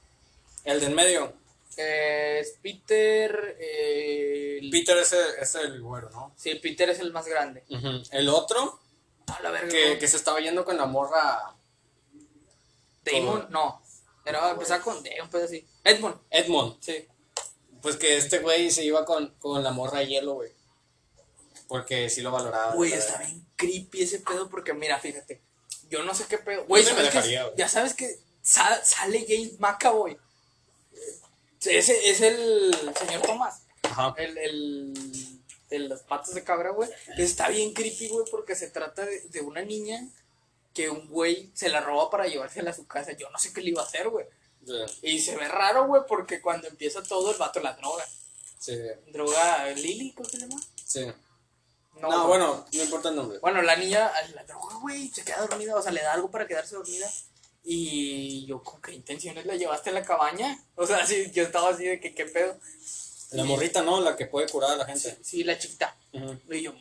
el de en medio, Es Peter. eh, el- Peter es el, es el güero, ¿no? Sí, Peter es el más grande. El otro, A la verga. que, se estaba yendo con la morra Damon, no. Era empezar con D, un pedo así. Edmund, Edmond. sí. Pues que este güey se iba con, con la morra hielo, güey. Porque sí lo valoraba. Güey, está verdad. bien creepy ese pedo porque, mira, fíjate. Yo no sé qué pedo. Güey, ya sabes que sa- sale James McAvoy. Ese es el señor Tomás. Ajá. El, el, de las patas de cabra, güey. Está bien creepy, güey, porque se trata de, de una niña que un güey se la roba para llevársela a su casa. Yo no sé qué le iba a hacer, güey. Y se ve raro, güey, porque cuando empieza todo, el vato la droga. sí, Droga Lily, ¿cómo se llama? sí. No, No, bueno, no importa el nombre. Bueno, la niña la droga, güey, se queda dormida, o sea, le da algo para quedarse dormida. Y yo, ¿con qué intenciones la llevaste a la cabaña? O sea, sí, yo estaba así de que, ¿qué pedo? La morrita, ¿no? La que puede curar a la gente. Sí, la chiquita. Ujú. Y yo,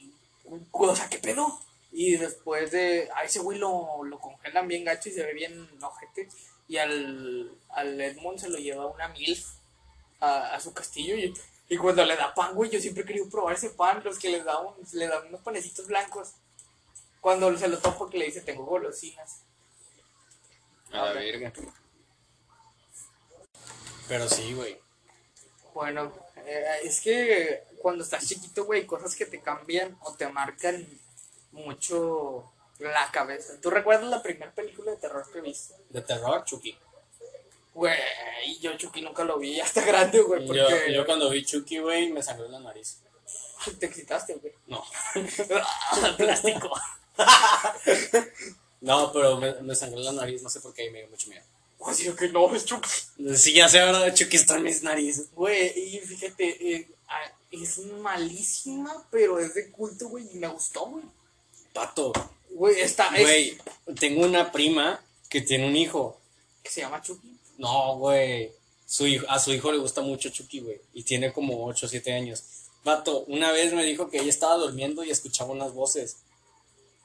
o sea, ¿qué pedo? Y después de, a ese güey lo, lo congelan bien gacho y se ve bien ojete. Y al, al Edmond se lo lleva una MILF a, a su castillo. Y, y cuando le da pan, güey, yo siempre he querido probar ese pan, los que les da un- le dan unos panecitos blancos. Cuando se lo topo que le dice, tengo golosinas. A la verga. Pero sí, güey. Bueno, eh, es que cuando estás chiquito, güey, cosas que te cambian o te marcan mucho la cabeza. ¿Tú recuerdas la primera película de terror que viste? De terror, Chucky. Güey, yo Chucky nunca lo vi hasta grande, güey, Yo, porque yo cuando vi Chucky, güey, me sangró la nariz. te excitaste, güey. No. Plástico. No, pero me, me sangró la nariz, no sé por qué, y me dio mucho miedo. Así que no, es Chucky. Sí, ya sé, ¿verdad? Chucky está en mis narices. Güey, y fíjate, eh, ah, es malísima, pero es de culto, güey, y me gustó, güey. Pato. Güey, está, es, Güey, tengo una prima que tiene un hijo. que se llama Chucky. No, güey. Su hijo, a su hijo le gusta mucho Chucky, güey. Y tiene como 8 o 7 años. Vato, una vez me dijo que ella estaba durmiendo y escuchaba unas voces.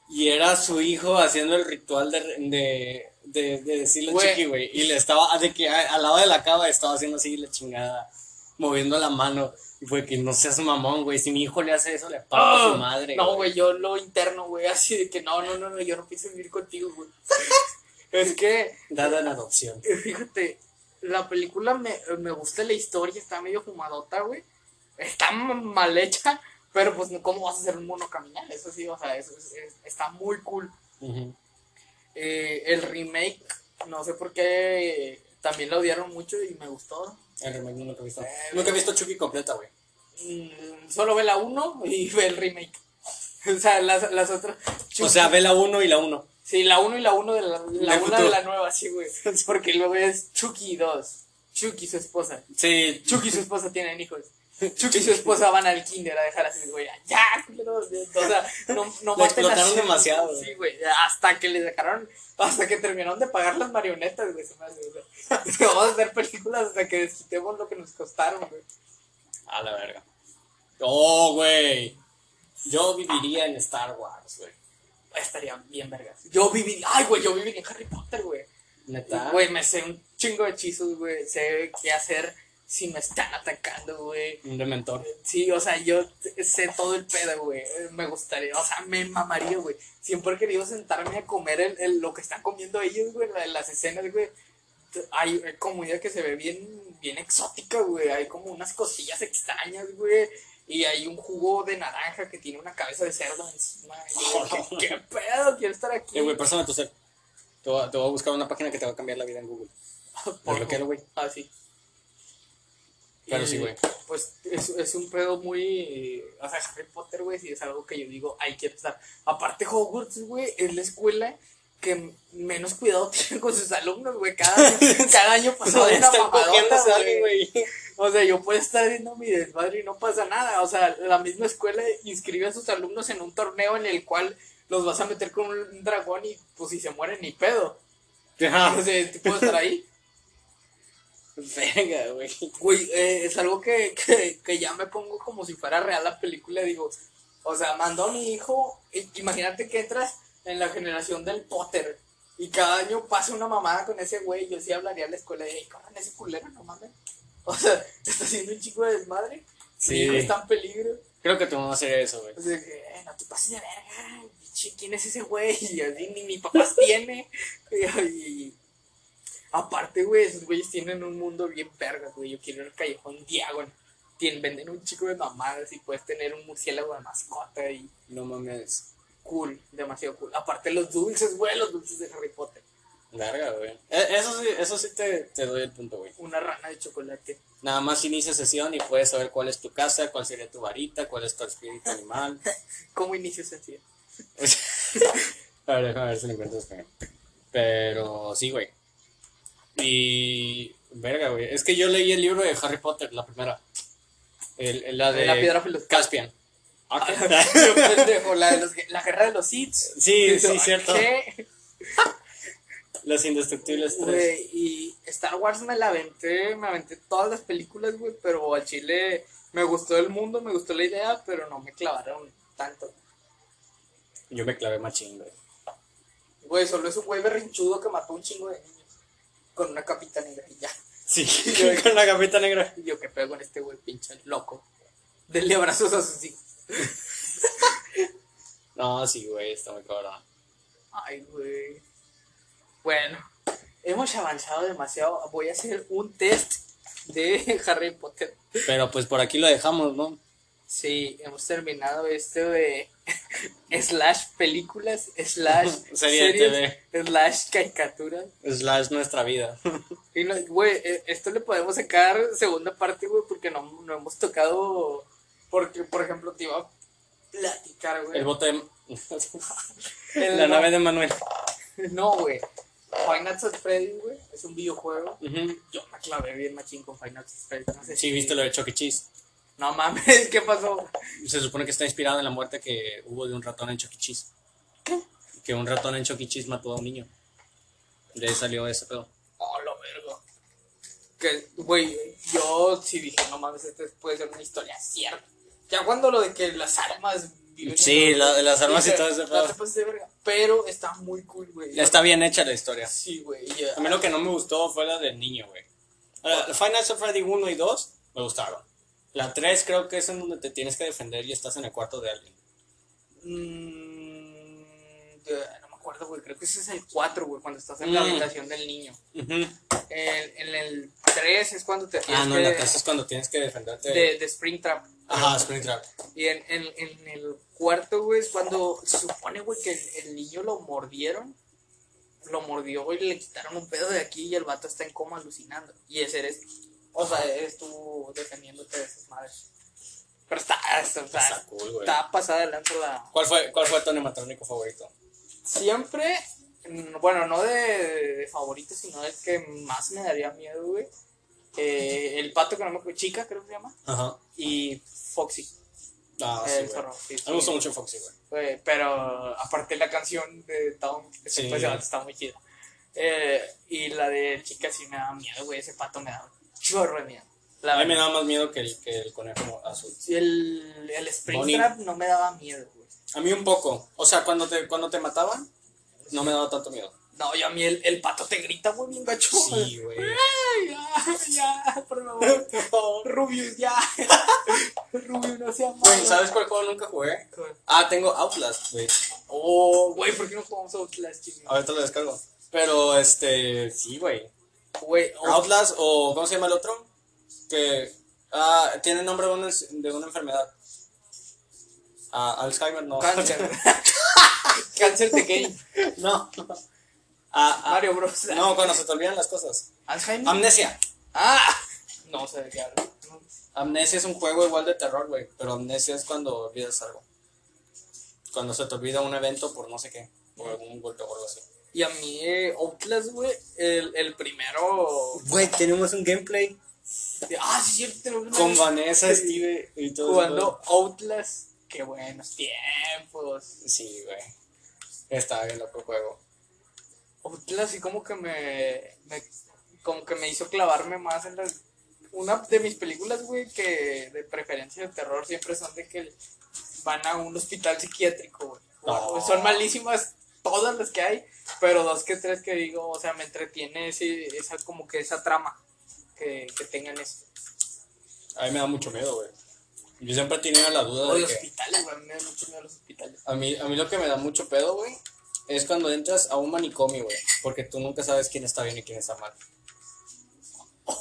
Y era su hijo haciendo el ritual de, de, de, de decirle a Güey. Y le estaba, de que a- al lado de la cama estaba haciendo así la chingada, moviendo la mano. Y fue que no seas mamón, güey. Si mi hijo le hace eso, le parto a su madre. Ah, No, güey, yo lo interno, güey, así de que no, no, no, no, yo no pienso vivir contigo, güey. es que, Dada en adopción. fíjate, la película me, me gusta la historia, está medio fumadota, güey. Está mal hecha, pero pues, ¿cómo vas a hacer un mono caminar? Eso sí, o sea, eso es- es- está muy cool. Eh, el remake, no sé por qué, también lo odiaron mucho y me gustó. El remake nunca he visto. Eh, Nunca he visto Chucky completa, güey. Mm, solo ve la 1 y ve el remake. O sea, las, las otras. O sea, ve la 1 y la 1. Sí, la 1 y la 1 de la, la una de la nueva, sí, güey. Porque luego es Chucky 2. Chucky su esposa. Sí, Chucky y su esposa tienen hijos. Chucky y su esposa van al kinder a dejar así, güey. Ya. O sea, no, no Lo explotaron así. demasiado, güey. Sí, güey. Hasta que les dejaron, hasta que terminaron de pagar las marionetas, güey. Se me hace, Vamos a hacer películas hasta que desquitemos lo que nos costaron, güey. A la verga. Oh, güey. Yo viviría en Star Wars, güey. Estaría bien vergas. Yo viviría, ay, güey, yo viviría en Harry Potter, güey. Neta. Güey, me sé un chingo de hechizos, güey. Sé qué hacer si me están atacando, güey. Un dementor. Sí, o sea, yo sé todo el pedo, güey. Me gustaría, o sea, me mamaría, güey. Siempre he querido sentarme a comer el, el- lo que están comiendo ellos, güey, la- las escenas, güey. Hay comida que se ve bien, bien exótica, güey. Hay como unas costillas extrañas, güey. Y hay un jugo de naranja que tiene una cabeza de cerdo encima. ¿qué, qué pedo? Quiero estar aquí. Eh, güey, préstame tu cel. Te voy, a, te voy a buscar una página que te va a cambiar la vida en Google. Por lo quiero, güey. Ah, sí. Pero Y, sí, güey. Pues es, es un pedo muy. O sea, Harry Potter, güey, sí es algo que yo digo, ahí quiero estar. Aparte, Hogwarts, güey, es la escuela que menos cuidado tiene con sus alumnos, güey. Cada año, cada año pasa una mamadota, güey. güey. O sea, yo puedo estar viendo mi desmadre y no pasa nada. O sea, la misma escuela inscribe a sus alumnos en un torneo en el cual los vas a meter con un dragón y pues si se mueren ni pedo. Ajá. O sea, ¿tú puedo estar ahí? Venga, güey. Güey, eh, es algo que, que, que ya me pongo como si fuera real la película. Digo, o sea, mandó a mi hijo. Imagínate que entras en la generación del Potter y cada año pasa una mamada con ese güey. Yo sí hablaría a la escuela de, hey, corran ese culero, no mames. O sea, está haciendo un chico de desmadre. Sí. Mi hijo está en peligro. Creo que te vamos a hacer eso, güey. O sea, que, eh, no te pases de verga. ¿Quién es ese güey? Y así ni mi papá tiene. Y, y- aparte, güey, esos güeyes tienen un mundo bien vergas, güey. Yo quiero ir al callejón Diagon. Tienen, venden un chico de mamadas y puedes tener un murciélago de mascota y No mames. cool, demasiado cool. Aparte los dulces, güey, los dulces de Harry Potter. Verga, güey. E- Eso sí, eso sí te, te doy el punto, güey. Una rana de chocolate. Nada más inicia sesión y puedes saber cuál es tu casa, cuál sería tu varita, cuál es tu espíritu animal. ¿Cómo inicio sencillo? a ver, déjame ver si lo encuentro en español. Pero sí, güey. Y. Verga, güey. Es que yo leí el libro de Harry Potter, la primera. El, el- la de. La piedra filosofal. Caspian. Ah, ¿qué? Pendejo, la, de los, la guerra de los Sith. Sí, sí, cierto. ¿Qué? Los indestructibles 3. Güey, y Star Wars me la aventé, me aventé todas las películas, güey, pero al chile me gustó el mundo, me gustó la idea, pero no me clavaron tanto. Yo me clavé machín, güey. Güey, solo es un güey berrinchudo que mató un chingo de niños. Con una capita negra y ya. Sí, con la capita negra. Y yo que pego con este güey pinche loco. Denle abrazos a sus hijos. No, sí, güey, está muy cabrón. Ay, güey. Bueno, hemos avanzado demasiado. Voy a hacer un test de Harry Potter. Pero pues por aquí lo dejamos, ¿no? Sí, hemos terminado esto de slash películas, slash de series, slash caricaturas. Slash nuestra vida. Y no, güey, eh, esto le podemos sacar segunda parte, güey, porque no, no hemos tocado. Porque, por ejemplo, te iba a platicar, güey. El bote de... El- La nave de Manuel. No, güey. Nights at Freddy's, güey, es un videojuego. Ujú. Yo me clavé bien machín con Freddy's. No sé Sí, si- viste lo de Chuck E. Cheese. No mames, ¿qué pasó? Se supone que está inspirado en la muerte que hubo de un ratón en Chuck E. Cheese. Que un ratón en Chuck E. Cheese mató a un niño. De ahí salió ese pedo. Oh, lo vergo. Que, güey, yo sí dije, no mames, esto puede ser una historia cierta. Ya cuando lo de que las armas. Sí, la- las armas y todo ese "No pedo". te pases de verga. Pero está muy cool, güey. Está bien hecha la historia. Sí, güey. A mí lo que no me gustó fue la del niño, güey. Uh, Nights at Freddy 1 y 2 me gustaron. La 3 creo que es en donde te tienes que defender y estás en el cuarto de alguien. Mm, ya, no me acuerdo, güey. Creo que ese es el 4, güey, cuando estás en la Mm. habitación del niño. Ujú. En, en el 3 es cuando te Ah, no, que. la 3 es cuando tienes que defenderte. de, de Springtrap. Ajá, Springtrap. Y en, en, en el cuarto, güey, es cuando se supone, güey, que el, el niño lo mordieron. Lo mordió, y le quitaron un pedo de aquí y el vato está en coma alucinando. Y ese eres. O sea, eres tú defendiéndote de esas madres. Pero está, está, está, Está cool, güey. está pasada de lanza la. ¿Cuál fue, ¿Cuál fue tu animatrónico favorito? Siempre, mm, bueno, no de, de favorito, sino el que más me daría miedo, güey. Eh, el pato que no me acuerdo, chica, creo que se llama. Ajá. Y Foxy. Ah, sí, el güey. zorro. sí, sí. me gustó mucho Foxy, güey. Pero aparte la canción de Town, Sí. ese vato está muy chida. Eh, y la de chica sí me daba miedo, güey. Ese pato me daba un chorro de miedo. La A mí me daba más miedo que el, que el conejo azul. Sí, el, el Springtrap no me daba miedo, güey. A mí un poco. O sea, cuando te, cuando te mataban, no me daba tanto miedo. No, yo a mí el, el pato te grita muy bien gacho. Sí, güey. Ya, ya, por favor. Rubius, ya. Rubius, no sea malo. Güey, ¿sabes cuál juego nunca jugué? Ah, tengo Outlast, güey. Oh, güey, ¿por qué no jugamos Outlast, chingón? Ahorita lo descargo. Pero, este, sí, güey. Güey, Out- Outlast o, ¿cómo se llama el otro? Que, ah, tiene nombre de una, de una enfermedad. Ah, Alzheimer, no. Cáncer. Cáncer de game. no. Ah, ah, Mario Bros. no, cuando se te olvidan las cosas. Alzheimer. Amnesia. Ah, no sé de qué hablo. Amnesia es un juego igual de terror, güey. Pero amnesia es cuando olvidas algo. Cuando se te olvida un evento por no sé qué. Por algún golpe o algo así. Y a mí, eh, Outlast, güey, el, el primero. Güey, tenemos un gameplay Ah, sí, cierto, tenemos una con Vanessa, Steve y todo Jugando Outlast. Qué buenos tiempos. Sí, güey. Estaba bien loco el juego. Outlast, y como que me, me. Como que me hizo clavarme más en las. Una de mis películas, güey, que de preferencia de terror siempre son de que van a un hospital psiquiátrico, güey. No. Son malísimas todas las que hay, pero dos que tres que digo, o sea, me entretiene ese, esa como que esa trama que, que tengan eso. A mí me da mucho miedo, güey. Yo siempre he tenido la duda O de que... hospitales, güey, a mí me da mucho miedo los hospitales. A mí, a mí lo que me da mucho pedo, güey, es cuando entras a un manicomio, güey. Porque tú nunca sabes quién está bien y quién está mal.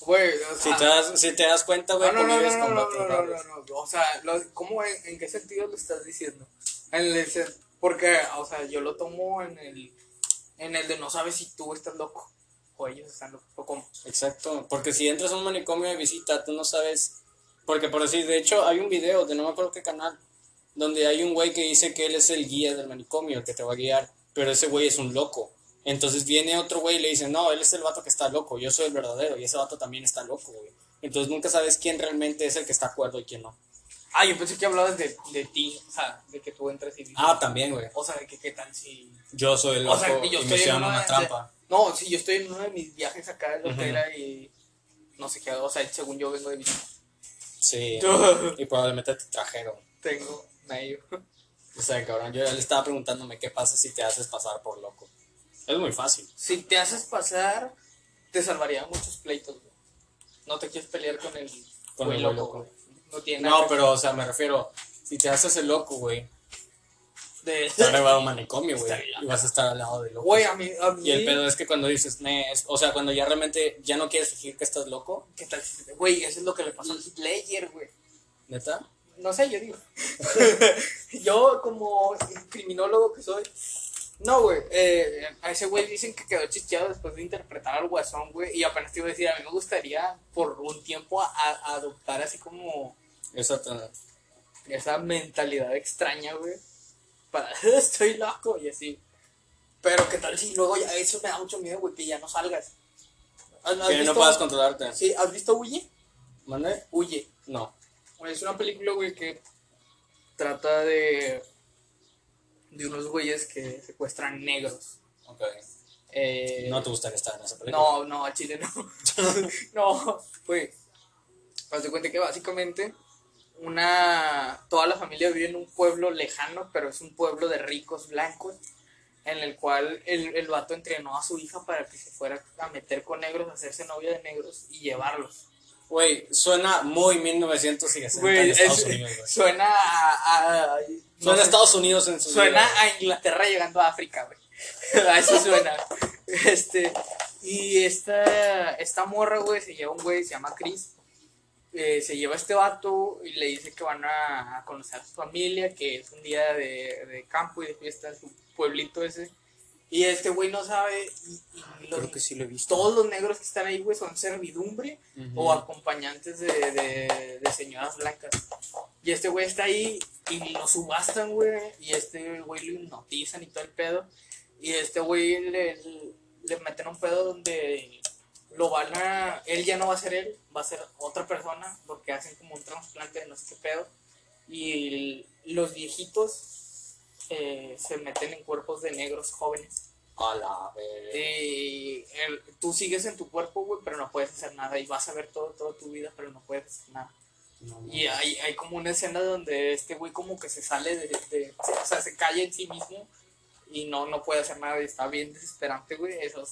Güey, o Si te das, si te das cuenta, güey, no, no, no, no, no, no, no, no, no, o sea, lo- ¿cómo, en, en qué sentido lo estás diciendo? En el porque, o sea, yo lo tomo en el, En el de no sabes si tú estás loco o ellos están locos o cómo. Exacto, porque si entras a un manicomio de visita, tú no sabes, porque por decir, de hecho hay un video de no me acuerdo qué canal, donde hay un güey que dice que él es el guía del manicomio, que te va a guiar, pero ese güey es un loco. Entonces viene otro güey y le dice, no, él es el vato que está loco, yo soy el verdadero, y ese vato también está loco, güey. Entonces nunca sabes quién realmente es el que está acuerdo y quién no. Ah, yo pensé que hablabas de, de ti, o sea, de que tú entras y dices, Ah, también, güey. o sea, de que qué tal si... Yo soy el O loco sea, que yo y estoy me en hicieron una de- trampa. No, si yo estoy en uno de mis viajes acá de Lotera y no sé qué, o sea, según yo vengo de visita. Sí. Y probablemente te trajeron. Tengo medio. O sea, cabrón, yo ya le estaba preguntándome qué pasa si te haces pasar por loco. Es muy fácil. Si te haces pasar, te salvaría muchos pleitos, güey. No te quieres pelear con el Con güey el güey loco. güey. No tiene nada No, que- pero, o sea, me refiero, si te haces el loco, güey, de... te van a llevar a un manicomio, güey, y vas a estar al lado del loco. Güey, a mí, a mí... Y el pedo es que cuando dices, es- o sea, cuando ya realmente ya no quieres fingir que estás loco, ¿Qué tal Güey, eso es lo que le pasó a Hitler, güey. neta, No sé, yo digo. yo como criminólogo que soy. No, güey. eh, a ese güey dicen que quedó chisteado después de interpretar al guasón, güey. Y apenas te iba a decir, a mí me gustaría por un tiempo a- a adoptar así como eso te- esa mentalidad extraña, güey. Para, estoy loco y así. Pero qué tal si luego ya, eso me da mucho miedo, güey, que ya no salgas. ¿Has- has que no puedas controlarte. Sí, ¿has visto Huye? ¿Mande? Huye. No. Es una película, güey, que trata de. de unos güeyes que secuestran negros. Ok. Eh, No te gustaría estar en esa película. no, no, a Chile no. no, güey. Haz de cuenta que básicamente una. toda la familia vive en un pueblo lejano, pero es un pueblo de ricos blancos. En el cual el, el vato entrenó a su hija para que se fuera a meter con negros, a hacerse novia de negros y llevarlos. Güey, suena muy 1960 Güey, en Estados es- Unidos, güey. suena a. a- no Suena a. Estados Unidos en su Suena vida, a Inglaterra llegando a África, güey. A eso suena. Este, y esta, esta morra, güey, se lleva un güey, se llama Chris. Eh, se lleva a este vato y le dice que van a, a conocer a su familia, que es un día de, de campo y de fiesta en su pueblito ese. Y este güey no sabe. Y, y los- Creo que sí lo he visto. Todos los negros que están ahí, güey, son servidumbre Ujú. o acompañantes de, de, de señoras blancas. Y este güey está ahí y lo subastan, güey. Y este güey lo hipnotizan y todo el pedo. Y este güey le, le meten un pedo donde lo van a. Él ya no va a ser él, va a ser otra persona. Porque hacen como un trasplante de no sé qué pedo. Y los viejitos eh, se meten en cuerpos de negros jóvenes. A la verga. Y el- tú sigues en tu cuerpo, güey, pero no puedes hacer nada. Y vas a ver todo, toda tu vida, pero no puedes hacer nada. No, no. Y hay, hay como una escena donde este güey como que se sale de, de- o sea, se calla en sí mismo y no, no puede hacer nada y está bien desesperante, güey. Eso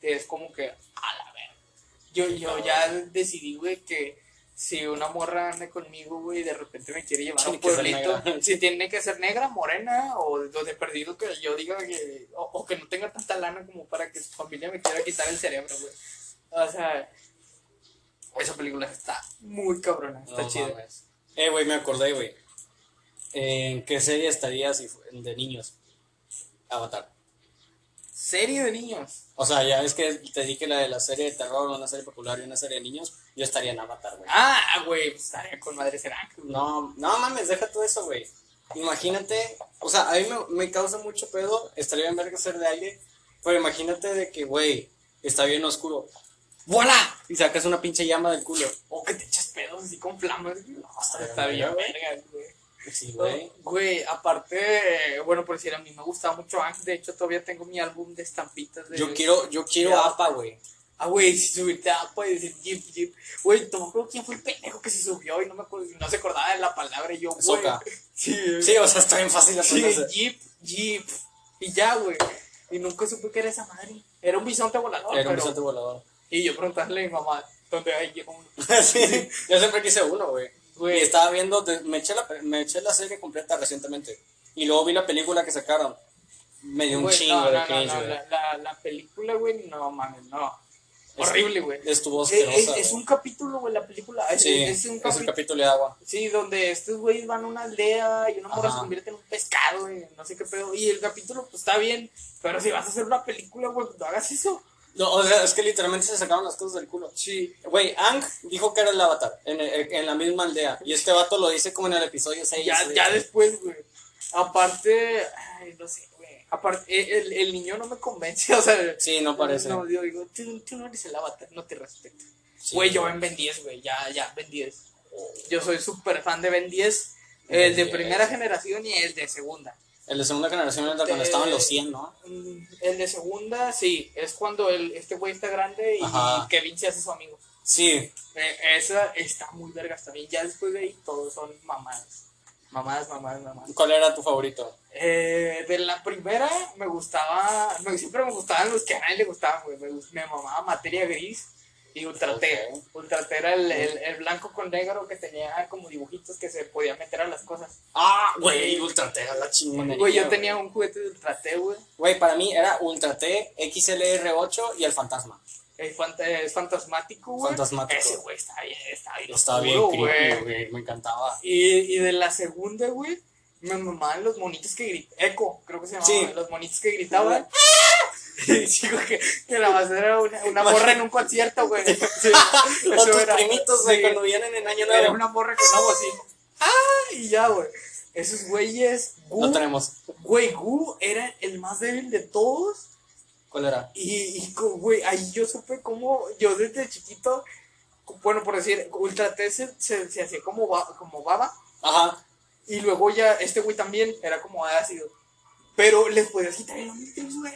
es, como que, a la verga. Yo, yo ya decidí, güey, que si una morra anda conmigo, güey, y de repente me quiere llevar a un pueblito, si tiene que ser negra, morena, o de, perdido que yo diga que, o, o que no tenga tanta lana como para que su familia me quiera quitar el cerebro, güey. O sea, esa película está muy cabrona, está No chida. mames. Eh, güey, me acordé, güey. ¿En qué serie estarías de niños? Avatar. Serie de niños. O sea, ya es que te dije la de la serie de terror, una serie popular y una serie de niños. Yo estaría en Avatar, güey. Ah, güey, pues estaría con Madre Serán. No, no mames, deja todo eso, güey. Imagínate, o sea, a mí me, me causa mucho pedo, estaría bien ver que ser de aire, pero imagínate de que, güey, está bien oscuro. ¡Voilà! Y sacas una pinche llama del culo. O que te echas pedos así con flamas. No, está está, bien verga, verga, güey. Sí, güey. Güey, aparte, bueno, por decir, a mí me gustaba mucho Ang. De hecho, todavía tengo mi álbum de estampitas. De, Yo quiero, yo quiero. APA, güey. Ah, güey, si subirte a APA y decir Jeep, Jeep. Güey, no me acuerdo quién fue el pendejo que se subió y no me acuerdo, no se acordaba de la palabra. Y yo, güey. Soca. Sí, Sí, o sea, está bien fácil de Sí. Jeep, Jeep. Y ya, güey. Y nunca supe que era esa madre. Era un bisonte volador. Era un pero- bisonte volador. Y yo preguntarle a mi mamá, ¿dónde hay uno? sí, yo siempre quise uno, güey. Güey. Estaba viendo, de- me, eché la, me eché la serie completa recientemente. Y luego vi la película que sacaron. Me dio un Güey, chingo no, de no, no, cringe, no, güey. la, la, la película, güey, no mames, no. horrible, güey. Estuvo Eh, Es, asquerosa. es güey. un capítulo, güey, la película. Es, Sí, es un es el capítulo. de agua. Sí, donde estos güeyes van a una aldea y una morra se convierte en un pescado, güey, no sé qué pedo. Y el capítulo, pues está bien, pero si vas a hacer una película, güey, no hagas eso. No, o sea, es que literalmente se sacaron las cosas del culo. Sí. Güey, Ang dijo que era el avatar en, en la misma aldea. Y este vato lo dice como en el episodio 6. Ya, ya después, güey. Aparte, ay, no sé, güey. Aparte, el, el niño no me convence, o sea. Sí, no parece. No, yo digo, tú, tú no eres el avatar, no te respeto. Sí. Güey, yo en Ben 10, güey, ya, ya, Ben 10. Yo soy súper fan de Ben 10, el de Ben 10. primera generación y el de segunda. El de segunda generación era cuando estaban los 100, ¿no? Mm, El de segunda, sí, es cuando el, este güey está grande y. Kevin se hace su amigo. Sí. Eh, esa está muy vergas también. Ya después de ahí todos son mamadas. Mamadas, mamadas, mamadas. ¿Cuál era tu favorito? Eh, de la primera me gustaba, me- siempre me gustaban los que a nadie le gustaban, güey. Me, me mamaba Materia Gris y Ultra T. Ok. Ultra T era el, el, el blanco con negro que tenía como dibujitos que se podía meter a las cosas. Ah, güey, Ultra T, la chingonería. Güey, yo tenía un juguete de Ultra T, güey. Güey, para mí era Ultra T, XLR8 y el fantasma. Es, fant- es fantasmático, güey. Fantasmático. Ese güey está bien, está bien. Estaba bien oscuro, creepy, güey. Me encantaba. Y, y de la segunda, güey, me mamaban los monitos que gritaban. Eco, creo que se llamaban. Sí. Los monitos que gritaban. Que, que la más era una, una morra en un concierto, güey. Sí, O eso tus era. primitos, güey, Sí, cuando vienen en Año Era Nuevo. una morra con una bocina. ¡Ah! Y ya, güey. Esos güeyes. Gu, No tenemos. Güey, Gu era el más débil de todos. ¿Cuál era? Y, güey, ahí yo supe cómo yo desde chiquito, bueno, por decir, Ultra T se, se, se hacía como, ba- como baba. Ajá. Y luego ya este güey también era como ácido. Pero les podías quitar el Omnitrix, güey.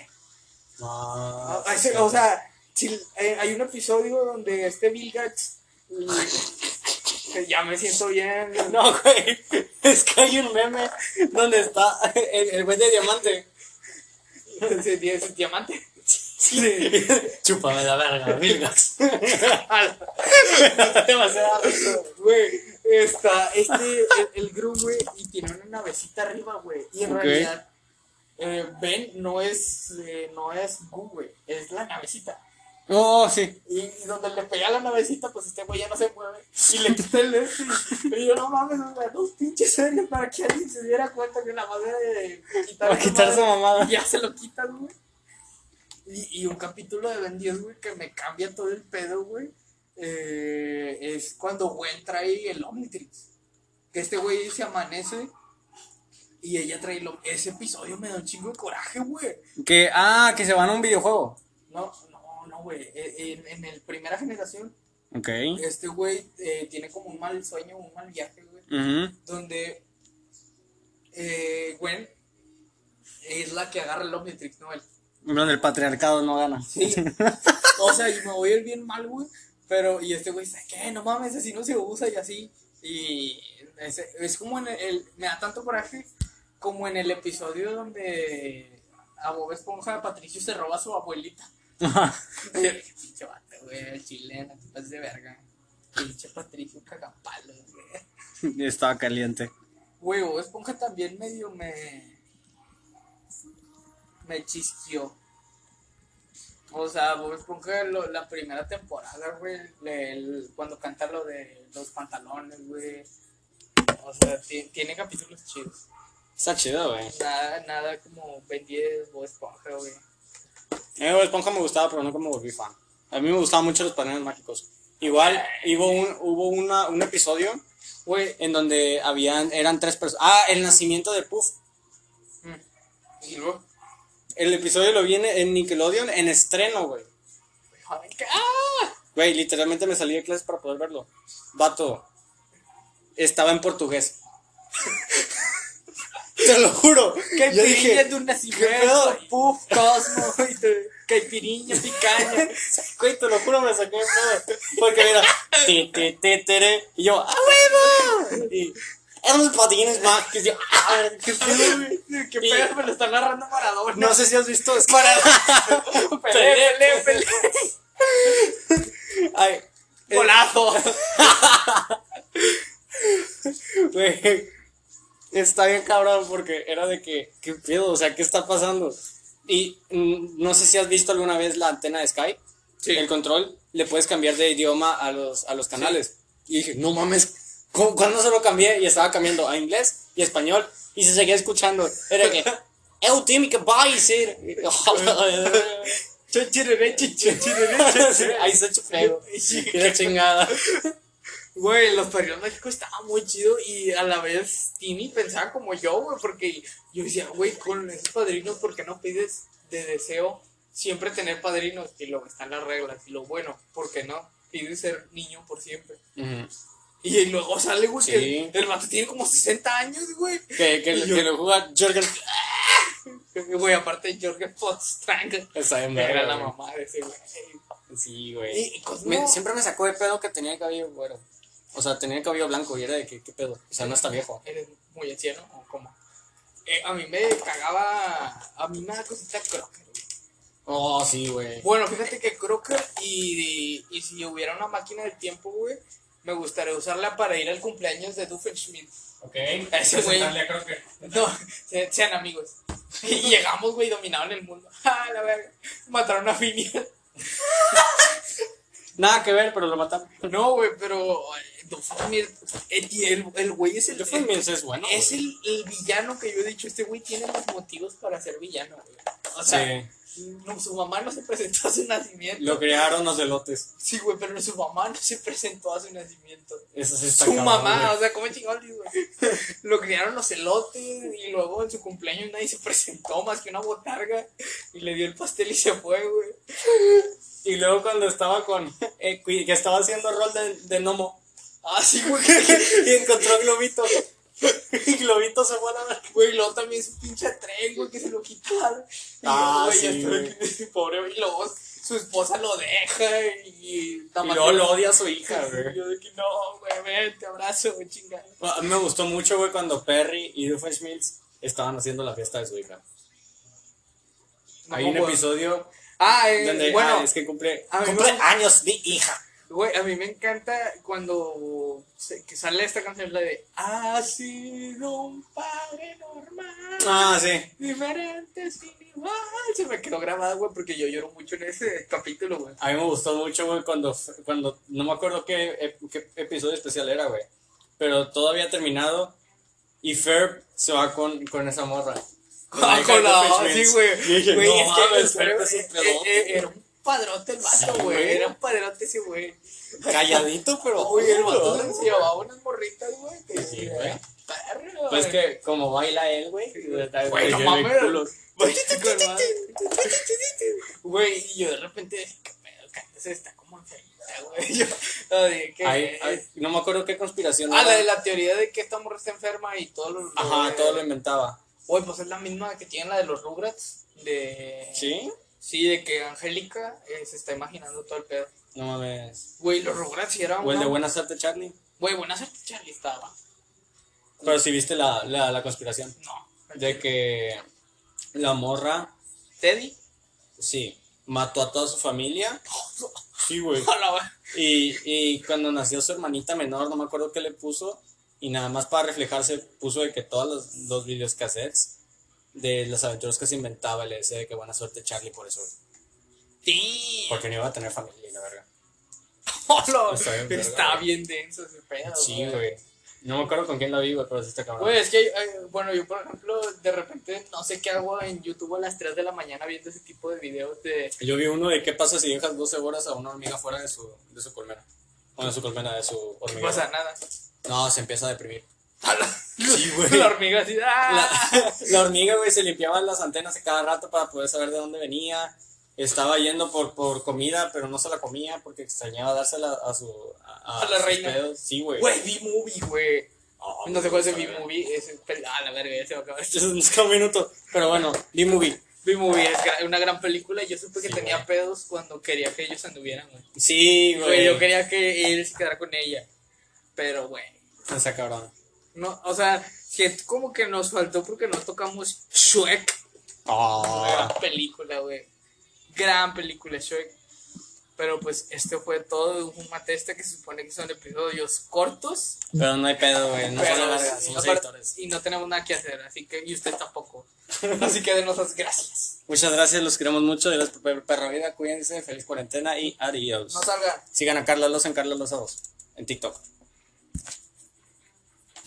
Ah, Ah, O sea, eh, hay un episodio donde este Bill Gates. que ya me siento bien. No, güey. Es que hay un meme donde está el, el güey de diamante. Ese diamante. Chúpame la verga. Demasiado rico, güey. Está este, el, el Gru, güey, y tiene una navecita arriba, güey. Y en realidad, eh, Ben no es, eh, no es güey, es la navecita. Oh, sí. Y, y donde le pega la navecita, pues este güey ya no se mueve. Y le quita el este. Y yo, no mames, o sea, dos pinches series para que alguien se diera cuenta que la madre de quitar, Para quitar madre, su mamada. Y ya se lo quitan, güey. Y, y un capítulo de Ben 10, güey, que me cambia todo el pedo, güey. eh, es cuando Gwen trae el Omnitrix. Que este güey se amanece. Y ella trae el Om- Ese episodio me da un chingo de coraje, güey. Que, ah, que se van a un videojuego. No, no, no, güey. Eh, En, en el primera generación, Ok. este güey eh, tiene como un mal sueño, un mal viaje, güey. Donde eh, Gwen es la que agarra el Omnitrix, no. Donde el patriarcado no gana. Sí. o sea, y me voy a ir bien mal, güey. Pero, y este güey dice, ¿qué? No mames, así no se usa y así. Y ese- es como en el, me da tanto coraje como en el episodio donde a Bob Esponja Patricio se roba a su abuelita. Pinche vato, güey, el chileno, te de verga. Pinche Patricio cagapalos, güey. Estaba caliente. Güey, Bob Esponja también medio me. me chisqueó. O sea, Bob Esponja, lo- la primera temporada, güey, le- el- cuando canta lo de los pantalones, güey. O sea, ti- tiene capítulos chidos. Está chido, güey. Nada, nada como Ben 10, Bob Esponja, güey. Mí Bob Esponja me gustaba, pero nunca me volví fan. A mí me gustaban mucho los paneles mágicos. Igual hubo un, hubo una, un episodio Güey, en donde habían, eran tres personas. Ah, el nacimiento de Puff. mm, y luego, El episodio lo viene en Nickelodeon en estreno, güey. ¡Ah! Güey, literalmente me salí de clases para poder verlo. Vato. Estaba en portugués. Te lo juro. Caipirinha de un ¿qué nacimiento, puff, cosmo, y te- caipiriña, picaña. Güey, te lo juro, me de pedo. Porque mira, ti, ti, ti, tere, y yo, ¡ah, huevo! Y eran los patines mágicos. yo, ¡ah, qué pedo, güey! ¿Qué pedo? Me lo está narrando Maradona. No sé si has visto. Es que- Pelé, pelé, pelé. Ay, eh, Golazo. Güey, está bien cabrón porque era de que, ¿qué pedo? O sea, ¿qué está pasando? Y mm, no sé si has visto alguna vez la antena de Sky. Sí. el control, le puedes cambiar de idioma a los, a los canales. Y dije, no mames, ¿cómo- ¿cuándo se lo cambié? Y estaba cambiando a inglés y español. Y se seguía escuchando. Era que, eu time que va a decir. Sí, Ahí se hecho feo. Y la chingada. Güey, los padrinos mágicos estaba muy chido y a la vez Tini pensaba como yo, güey, porque yo decía, güey, con esos padrinos, ¿por qué no pides de deseo siempre tener padrinos? Y luego están las reglas. Y lo bueno, ¿por qué no? Pides ser niño por siempre. Y luego sale, güey, Sí. que el vato tiene como 60 años, güey. Que, que, yo- que lo juega Jorgen. Güey, aparte Jorgen Foxtrang Está bien era la güey. mamá de ese güey. Sí, güey. Y, Me- siempre me sacó de pedo que tenía el cabello güero. O sea, tenía el cabello blanco y era de que, ¿qué pedo? O sea, no está viejo. ¿Eres muy anciano o cómo? Eh, a mí me cagaba. A mí me da cosita Crocker, güey. Oh, sí, güey. Bueno, fíjate que Crocker y, y si hubiera una máquina del tiempo, güey, me gustaría usarla para ir al cumpleaños de Doofenshmirtz. Ok. Ese güey. No, se- sean amigos. Y llegamos, güey, dominaron el mundo. ¡Ah, la verga! Mataron a Phineas. Nada que ver, pero lo mataron. No, güey, pero. El, el güey es el. Es bueno. es güey. el, el villano que yo he dicho. Este güey tiene los motivos para ser villano, güey. O sea, Sí. no, su mamá no se presentó a su nacimiento. Lo crearon los elotes. Sí, güey, pero su mamá no se presentó a su nacimiento. Eso sí está Su cabrón, mamá, güey. o sea, ¿cómo chingados, güey? Lo criaron los elotes y luego en su cumpleaños nadie se presentó más que una botarga y le dio el pastel y se fue, güey. Y luego cuando estaba con. eh, que estaba haciendo rol de, de gnomo. Ah, sí, güey. y encontró a Globito. Y Globito se fue a la verga. Güey, luego también su pinche tren, güey, que se lo quitaron. Y Ah, güey, sí, güey. pobre, güey, y luego su esposa lo deja y... Y luego lo odia a su hija, güey. Yo de que no, güey, ven, te abrazo, güey, chingada. A mí me gustó mucho, güey, cuando Perry y Doofenshmirtz estaban haciendo la fiesta de su hija. No, Hay un güey. episodio Ah, eh, donde bueno, ah, es que cumple, cumple años mi hija. Güey, a mí me encanta cuando se- que sale esta canción, la de Ha sido un padre normal, Ah, sí. diferente sin igual. Se me quedó grabada, güey, porque yo lloro mucho en ese capítulo, güey. A mí me gustó mucho, güey, cuando, cuando, no me acuerdo qué, qué episodio especial era, güey. Pero todo había terminado y Ferb se va con, con esa morra. Ah, hija con la, sí, güey. Y dije, Güey, no es mames, Ferb es un eh, pedote, eh, era un padrote el vato, güey. Era un padrote ese güey. Calladito, pero. Oye, el vato se llevaba unas morritas, güey. Sí, güey. Perro, Pues que como baila él, güey. Güey, no mames. Güey, y yo de repente dije, qué pedo, Candace está como enfermita, güey. Yo, no, dije que. Ay, ay, no me acuerdo qué conspiración Ah, era. la de la teoría de que esta morra está enferma y todo lo. Ajá, todo lo inventaba. Güey, pues es la misma que tienen la de los Rugrats. De. ¿Sí? Sí, de que Angélica eh, se está imaginando todo el pedo. No mames. Güey, los Rugrats sí eran. O el de una- Buena Suerte, Charlie. Güey, buena suerte, Charlie estaba. Pero si viste la, la, la conspiración. No. De que la morra, Teddy. sí, mató a toda su familia. Sí, güey. Y, y cuando nació su hermanita menor, no me acuerdo qué le puso. Y nada más para reflejarse, puso de que todos los, los videocassettes de las aventuras que se inventaba le decía de que buena suerte Charlie por eso. Sí. Porque no iba a tener familia la verga. Está bien, verga, Está bien denso ese pedo. Sí, güey. No me acuerdo con quién la vi, güey, pero sí está cabrón. Güey, es que, eh, bueno, yo por ejemplo, de repente no sé qué hago en YouTube a las 3 de la mañana viendo ese tipo de videos de... Yo vi uno de qué pasa si dejas 12 horas a una hormiga fuera de su, de su colmena. O de su colmena, de su No hormiga. pasa nada. No, se empieza a deprimir. Sí, güey. La hormiga así, ¡ah! La, la hormiga, güey, se limpiaba las antenas a cada rato para poder saber de dónde venía. Estaba yendo por, por comida, pero no se la comía porque extrañaba dársela a su. A, A la sus reina. pedos. Sí, güey. Güey, B-Movie, güey. Oh, No sé cuál es el. B-Movie. Es Ah, la verga, ya se va a acabar. Es un minuto. Pero bueno, B-Movie. B-Movie es una gran película y yo supe que Sí, tenía güey. pedos cuando quería que ellos anduvieran, güey. Sí, Güey, yo quería que él se quedara con ella. Pero, güey. Está cabrón. No, o sea, siento como que nos faltó porque no tocamos Shrek. Oh. Gran película, güey. Gran película, Shrek. Pero pues este fue todo un matesta que se supone que son episodios cortos. Pero no hay pedo, güey. No son largas, somos aparte- editores. y no tenemos nada que hacer, así que, y usted tampoco. Así que denos las gracias. Muchas gracias, los queremos mucho. Gracias por perra vida. Cuídense, feliz cuarentena y adiós. No salgan. Sigan a Carla Loza en Carla Loza 2 en TikTok.